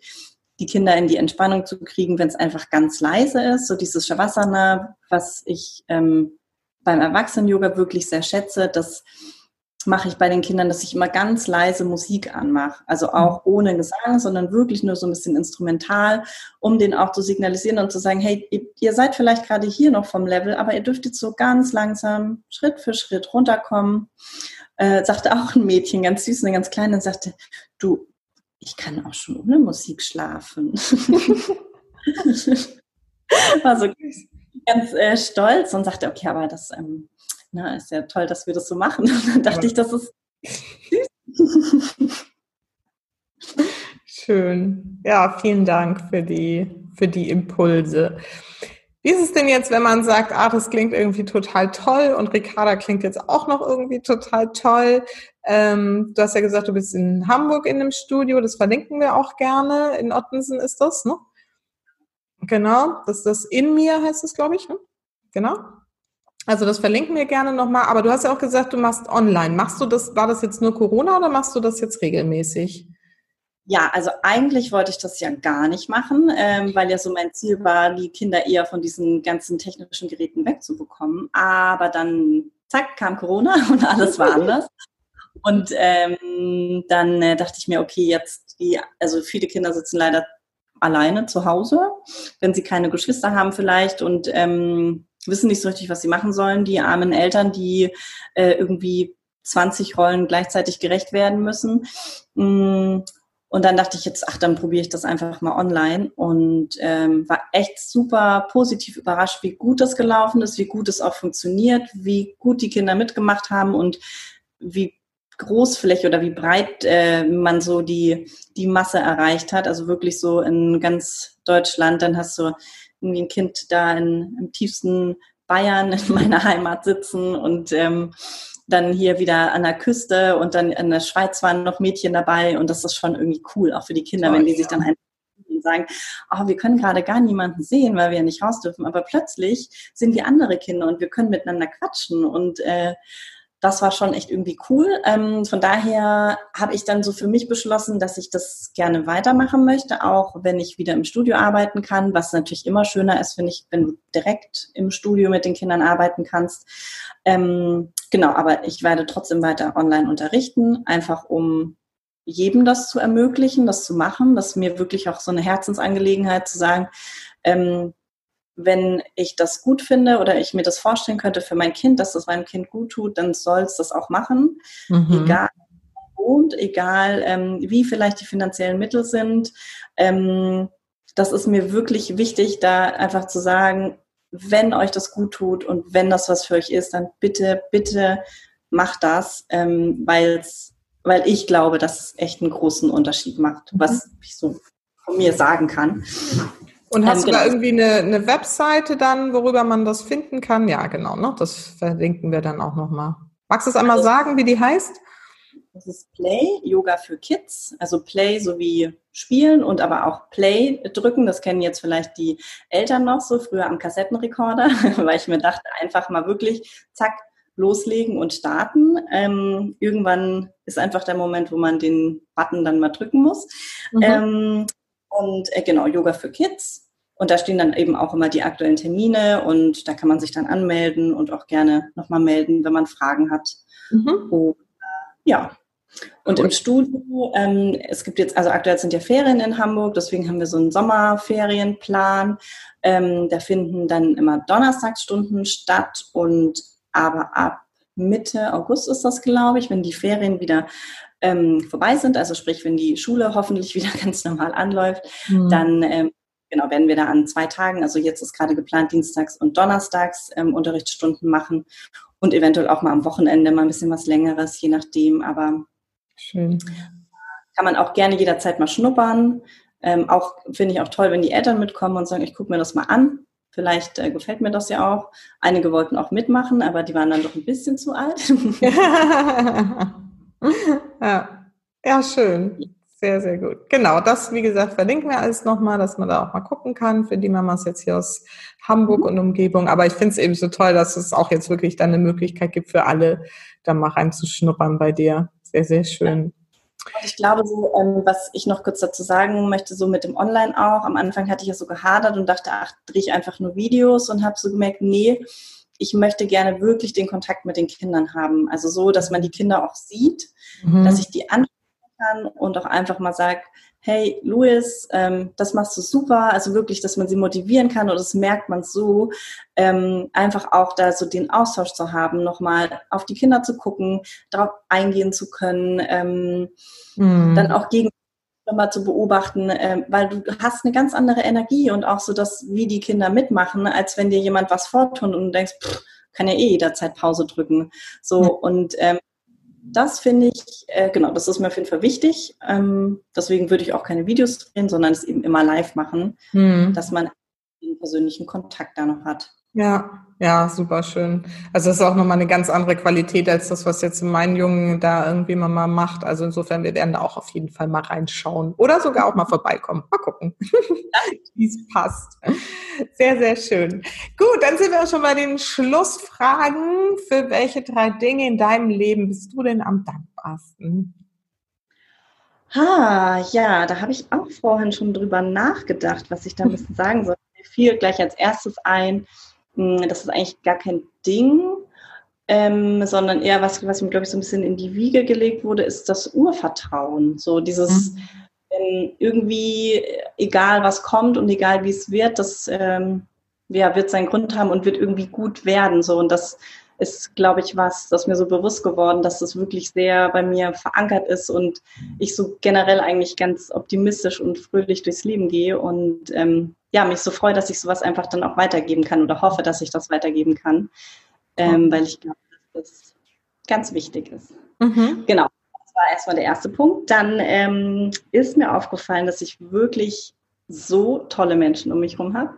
die Kinder in die Entspannung zu kriegen, wenn es einfach ganz leise ist. So dieses Shavasana, was ich ähm, beim Erwachsenen-Yoga wirklich sehr schätze, dass mache ich bei den Kindern, dass ich immer ganz leise Musik anmache. Also auch mhm. ohne Gesang, sondern wirklich nur so ein bisschen instrumental, um den auch zu signalisieren und zu sagen, hey, ihr seid vielleicht gerade hier noch vom Level, aber ihr dürft jetzt so ganz langsam Schritt für Schritt runterkommen. Äh, sagte auch ein Mädchen, ganz süß, eine ganz kleine, sagte, du, ich kann auch schon ohne Musik schlafen. War so ganz äh, stolz und sagte, okay, aber das ähm, na, ist ja toll, dass wir das so machen. Und dann dachte ja. ich, das ist süß. Schön. Ja, vielen Dank für die, für die Impulse. Wie ist es denn jetzt, wenn man sagt, ah, das klingt irgendwie total toll und Ricarda klingt jetzt auch noch irgendwie total toll? Ähm, du hast ja gesagt, du bist in Hamburg in einem Studio, das verlinken wir auch gerne. In Ottensen ist das, ne? Genau, das ist das in mir, heißt es, glaube ich, ne? Genau. Also das verlinken wir gerne nochmal. Aber du hast ja auch gesagt, du machst online. Machst du das, war das jetzt nur Corona oder machst du das jetzt regelmäßig? Ja, also eigentlich wollte ich das ja gar nicht machen, ähm, weil ja so mein Ziel war, die Kinder eher von diesen ganzen technischen Geräten wegzubekommen. Aber dann, zack, kam Corona und alles war anders. Und ähm, dann äh, dachte ich mir, okay, jetzt die, also viele Kinder sitzen leider alleine zu Hause, wenn sie keine Geschwister haben vielleicht und ähm, wissen nicht so richtig, was sie machen sollen. Die armen Eltern, die äh, irgendwie 20 Rollen gleichzeitig gerecht werden müssen. Mm, Und dann dachte ich jetzt, ach, dann probiere ich das einfach mal online und ähm, war echt super positiv überrascht, wie gut das gelaufen ist, wie gut es auch funktioniert, wie gut die Kinder mitgemacht haben und wie großflächig oder wie breit äh, man so die, die Masse erreicht hat. Also wirklich so in ganz Deutschland. Dann hast du irgendwie ein Kind da in, im tiefsten Bayern in meiner Heimat sitzen und ähm, dann hier wieder an der Küste und dann in der Schweiz waren noch Mädchen dabei und das ist schon irgendwie cool, auch für die Kinder, Toll, wenn die ja. sich dann einfach sagen, oh, wir können gerade gar niemanden sehen, weil wir ja nicht raus dürfen, aber plötzlich sind wir andere Kinder und wir können miteinander quatschen und äh, das war schon echt irgendwie cool. Ähm, von daher habe ich dann so für mich beschlossen, dass ich das gerne weitermachen möchte, auch wenn ich wieder im Studio arbeiten kann, was natürlich immer schöner ist, finde ich, wenn du direkt im Studio mit den Kindern arbeiten kannst. Ähm, genau, aber ich werde trotzdem weiter online unterrichten, einfach um jedem das zu ermöglichen, das zu machen. Das ist mir wirklich auch so eine Herzensangelegenheit zu sagen, ähm, wenn ich das gut finde oder ich mir das vorstellen könnte für mein Kind, dass das meinem Kind gut tut, dann soll es das auch machen. Mhm. Egal wohnt, egal ähm, wie vielleicht die finanziellen Mittel sind. Ähm, das ist mir wirklich wichtig, da einfach zu sagen, wenn euch das gut tut und wenn das was für euch ist, dann bitte, bitte macht das, ähm, weil's, weil ich glaube, dass es echt einen großen Unterschied macht, was mhm. ich so von mir sagen kann. Und hast ähm, du da genau. irgendwie eine, eine Webseite dann, worüber man das finden kann? Ja, genau, ne? Das verlinken wir dann auch nochmal. Magst du es einmal also, sagen, wie die heißt? Das ist Play, Yoga für Kids. Also Play sowie spielen und aber auch Play drücken. Das kennen jetzt vielleicht die Eltern noch so, früher am Kassettenrekorder, weil ich mir dachte, einfach mal wirklich, zack, loslegen und starten. Ähm, irgendwann ist einfach der Moment, wo man den Button dann mal drücken muss. Mhm. Ähm, und äh, genau, Yoga für Kids. Und da stehen dann eben auch immer die aktuellen Termine und da kann man sich dann anmelden und auch gerne nochmal melden, wenn man Fragen hat. Mhm. Und, äh, ja. Und cool. im Studio, ähm, es gibt jetzt, also aktuell sind ja Ferien in Hamburg, deswegen haben wir so einen Sommerferienplan. Ähm, da finden dann immer Donnerstagsstunden statt und aber ab Mitte August ist das, glaube ich, wenn die Ferien wieder ähm, vorbei sind, also sprich, wenn die Schule hoffentlich wieder ganz normal anläuft, mhm. dann ähm, genau werden wir da an zwei Tagen, also jetzt ist gerade geplant Dienstags und Donnerstags ähm, Unterrichtsstunden machen und eventuell auch mal am Wochenende mal ein bisschen was längeres, je nachdem, aber Schön. kann man auch gerne jederzeit mal schnuppern. Ähm, auch finde ich auch toll, wenn die Eltern mitkommen und sagen, ich gucke mir das mal an. Vielleicht äh, gefällt mir das ja auch. Einige wollten auch mitmachen, aber die waren dann doch ein bisschen zu alt. ja. ja, schön. Sehr, sehr gut. Genau, das, wie gesagt, verlinken wir alles nochmal, dass man da auch mal gucken kann für die Mamas jetzt hier aus Hamburg mhm. und Umgebung. Aber ich finde es eben so toll, dass es auch jetzt wirklich dann eine Möglichkeit gibt für alle, da mal reinzuschnuppern bei dir. Sehr, sehr schön. Und ich glaube, so, ähm, was ich noch kurz dazu sagen möchte, so mit dem Online auch. Am Anfang hatte ich ja so gehadert und dachte, ach, drehe ich einfach nur Videos und habe so gemerkt, nee, ich möchte gerne wirklich den Kontakt mit den Kindern haben. Also so, dass man die Kinder auch sieht, mhm. dass ich die anschauen kann und auch einfach mal sagt, hey Louis, ähm, das machst du super. Also wirklich, dass man sie motivieren kann und das merkt man so, ähm, einfach auch da so den Austausch zu haben, nochmal auf die Kinder zu gucken, darauf eingehen zu können, ähm, mhm. dann auch gegen mal zu beobachten, äh, weil du hast eine ganz andere Energie und auch so das, wie die Kinder mitmachen, als wenn dir jemand was vortun und du denkst, pff, kann ja eh jederzeit Pause drücken. So mhm. und ähm, das finde ich, äh, genau, das ist mir auf jeden Fall wichtig. Ähm, deswegen würde ich auch keine Videos drehen, sondern es eben immer live machen, mhm. dass man den persönlichen Kontakt da noch hat. Ja, ja, super schön. Also das ist auch nochmal eine ganz andere Qualität als das, was jetzt mein Jungen da irgendwie mal macht. Also insofern, wir werden da auch auf jeden Fall mal reinschauen oder sogar auch mal vorbeikommen. Mal gucken, wie es passt. Sehr, sehr schön. Gut, dann sind wir auch schon bei den Schlussfragen. Für welche drei Dinge in deinem Leben bist du denn am dankbarsten? Ha, ja, da habe ich auch vorhin schon drüber nachgedacht, was ich da ein bisschen sagen soll. Mir fiel gleich als erstes ein, das ist eigentlich gar kein Ding, ähm, sondern eher was, was mir, glaube ich, so ein bisschen in die Wiege gelegt wurde, ist das Urvertrauen. So dieses mhm. ähm, irgendwie, egal was kommt und egal wie es wird, das ähm, ja, wird seinen Grund haben und wird irgendwie gut werden. So und das ist, glaube ich, was, das mir so bewusst geworden, dass das wirklich sehr bei mir verankert ist und ich so generell eigentlich ganz optimistisch und fröhlich durchs Leben gehe und ähm, ja, mich so freue, dass ich sowas einfach dann auch weitergeben kann oder hoffe, dass ich das weitergeben kann, ähm, weil ich glaube, dass das ganz wichtig ist. Mhm. Genau, das war erstmal der erste Punkt. Dann ähm, ist mir aufgefallen, dass ich wirklich so tolle Menschen um mich herum habe.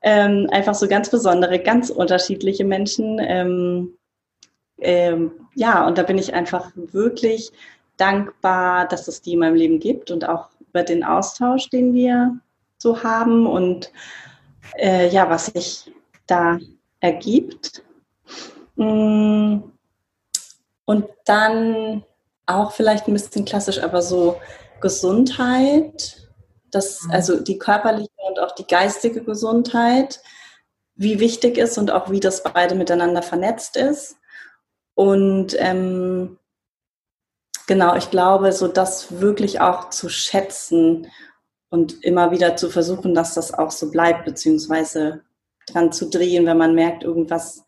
Ähm, einfach so ganz besondere, ganz unterschiedliche Menschen. Ähm, ähm, ja, und da bin ich einfach wirklich dankbar, dass es die in meinem Leben gibt und auch über den Austausch, den wir so haben und äh, ja, was sich da ergibt. Mm. Und dann auch vielleicht ein bisschen klassisch, aber so Gesundheit, das, mhm. also die körperliche und auch die geistige Gesundheit, wie wichtig ist und auch wie das beide miteinander vernetzt ist. Und ähm, genau, ich glaube, so das wirklich auch zu schätzen und immer wieder zu versuchen, dass das auch so bleibt, beziehungsweise dran zu drehen, wenn man merkt, irgendwas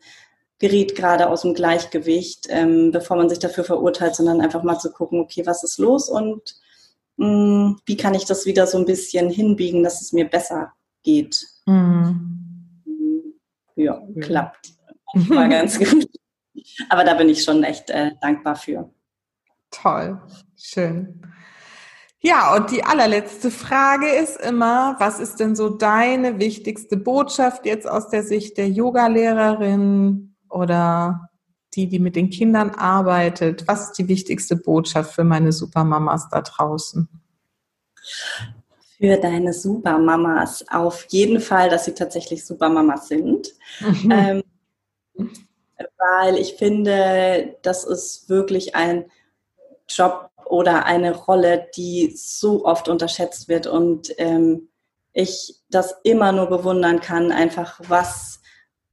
gerät gerade aus dem Gleichgewicht, ähm, bevor man sich dafür verurteilt, sondern einfach mal zu gucken, okay, was ist los und mh, mm, wie kann ich das wieder so ein bisschen hinbiegen, dass es mir besser geht. Mhm. Ja, klappt. War ganz gut. Aber da bin ich schon echt äh, dankbar für. Toll, schön. Ja, und die allerletzte Frage ist immer, was ist denn so deine wichtigste Botschaft jetzt aus der Sicht der Yogalehrerin oder die, die mit den Kindern arbeitet? Was ist die wichtigste Botschaft für meine Supermamas da draußen? Für deine Supermamas auf jeden Fall, dass sie tatsächlich Supermamas sind. Mhm. Ähm, weil ich finde, das ist wirklich ein Job, oder eine Rolle, die so oft unterschätzt wird und ähm, ich das immer nur bewundern kann, einfach was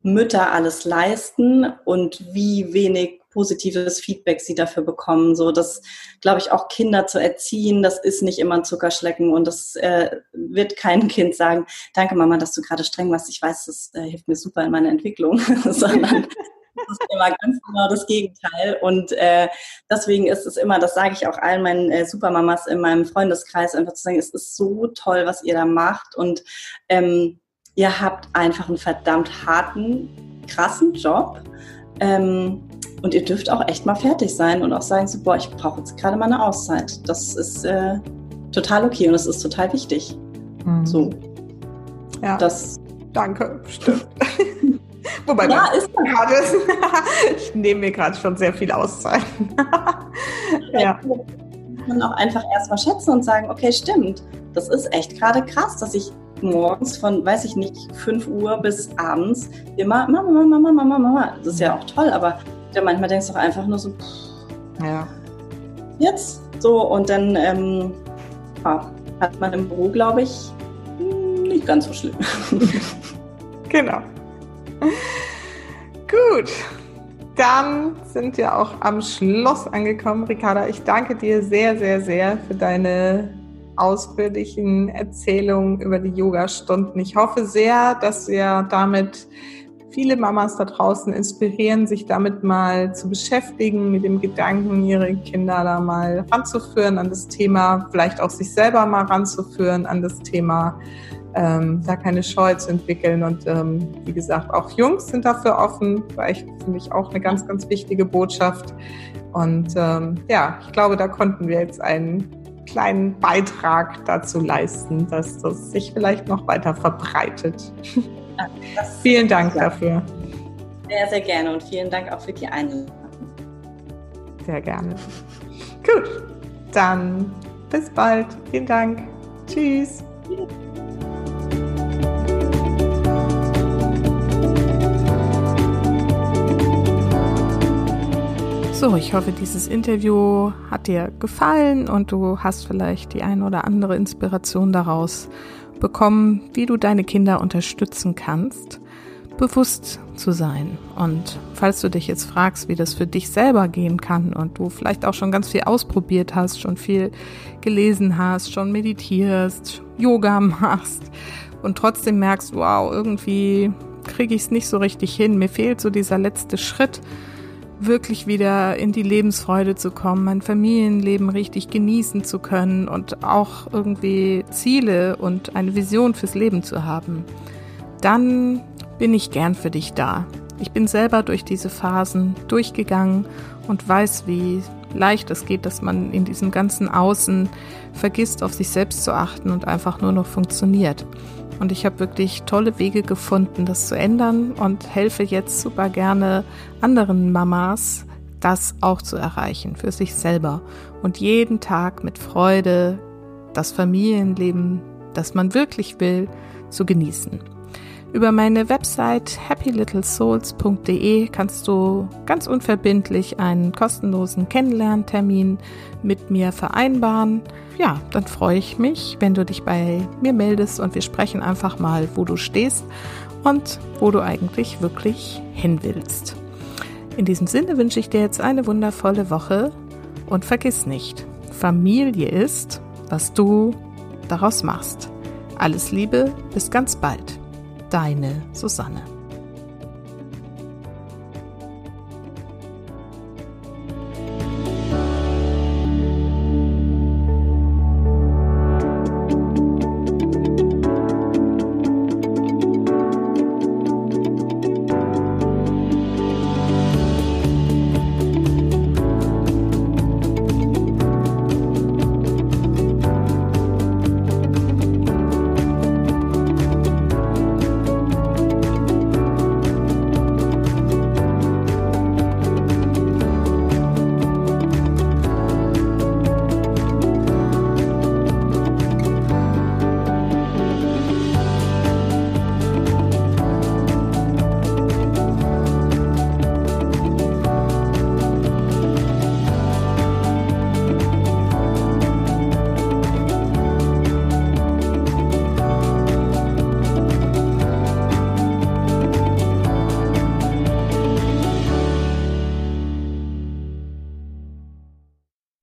Mütter alles leisten und wie wenig positives Feedback sie dafür bekommen. So, das glaube ich auch Kinder zu erziehen, das ist nicht immer ein Zuckerschlecken und das äh, wird kein Kind sagen, danke Mama, dass du gerade streng warst. Ich weiß, das äh, hilft mir super in meiner Entwicklung, sondern das ist immer ganz genau das Gegenteil. Und äh, deswegen ist es immer, das sage ich auch allen meinen äh, Supermamas in meinem Freundeskreis, einfach zu sagen, es ist so toll, was ihr da macht. Und ähm, ihr habt einfach einen verdammt harten, krassen Job. Ähm, und ihr dürft auch echt mal fertig sein und auch sagen, so, boah, ich brauche jetzt gerade mal eine Auszeit. Das ist äh, total okay und es ist total wichtig. Mhm. So. Ja. Das, Danke, stimmt. Wobei ja, ist gerade ich nehme mir gerade schon sehr viel Auszeit. ja. Man auch einfach erstmal schätzen und sagen, okay, stimmt, das ist echt gerade krass, dass ich morgens von, weiß ich nicht, 5 Uhr bis abends immer Mama, Mama, Mama, Mama, Mama. Das ist ja auch toll, aber ja, manchmal denkst du auch einfach nur so, ja. Jetzt so und dann ähm, ja, hat man im Büro, glaube ich, nicht ganz so schlimm. genau. Gut, dann sind wir auch am Schluss angekommen. Ricarda, ich danke dir sehr, sehr, sehr für deine ausführlichen Erzählungen über die Yoga-Stunden. Ich hoffe sehr, dass wir damit viele Mamas da draußen inspirieren, sich damit mal zu beschäftigen, mit dem Gedanken, ihre Kinder da mal ranzuführen an das Thema, vielleicht auch sich selber mal ranzuführen an das Thema ähm, da keine Scheu zu entwickeln. Und ähm, wie gesagt, auch Jungs sind dafür offen. Vielleicht finde ich auch eine ganz, ganz wichtige Botschaft. Und ähm, ja, ich glaube, da konnten wir jetzt einen kleinen Beitrag dazu leisten, dass das sich vielleicht noch weiter verbreitet. Das vielen Dank dafür. Sehr, sehr gerne und vielen Dank auch für die Einladung. Sehr gerne. Gut, dann bis bald. Vielen Dank. Tschüss. So, ich hoffe, dieses Interview hat dir gefallen und du hast vielleicht die ein oder andere Inspiration daraus bekommen, wie du deine Kinder unterstützen kannst, bewusst zu sein. Und falls du dich jetzt fragst, wie das für dich selber gehen kann und du vielleicht auch schon ganz viel ausprobiert hast, schon viel gelesen hast, schon meditierst, Yoga machst und trotzdem merkst, wow, irgendwie kriege ich es nicht so richtig hin. Mir fehlt so dieser letzte Schritt, wirklich wieder in die Lebensfreude zu kommen, mein Familienleben richtig genießen zu können und auch irgendwie Ziele und eine Vision fürs Leben zu haben. Dann bin ich gern für dich da. Ich bin selber durch diese Phasen durchgegangen und weiß, wie leicht es geht, dass man in diesem ganzen Außen vergisst, auf sich selbst zu achten und einfach nur noch funktioniert. Und ich habe wirklich tolle Wege gefunden, das zu ändern und helfe jetzt super gerne anderen Mamas, das auch zu erreichen für sich selber und jeden Tag mit Freude das Familienleben, das man wirklich will, zu genießen. Über meine Website happylittlesouls.de kannst du ganz unverbindlich einen kostenlosen Kennenlerntermin mit mir vereinbaren. Ja, dann freue ich mich, wenn du dich bei mir meldest und wir sprechen einfach mal, wo du stehst und wo du eigentlich wirklich hin willst. In diesem Sinne wünsche ich dir jetzt eine wundervolle Woche und vergiss nicht, Familie ist, was du daraus machst. Alles Liebe, bis ganz bald. Deine Susanne.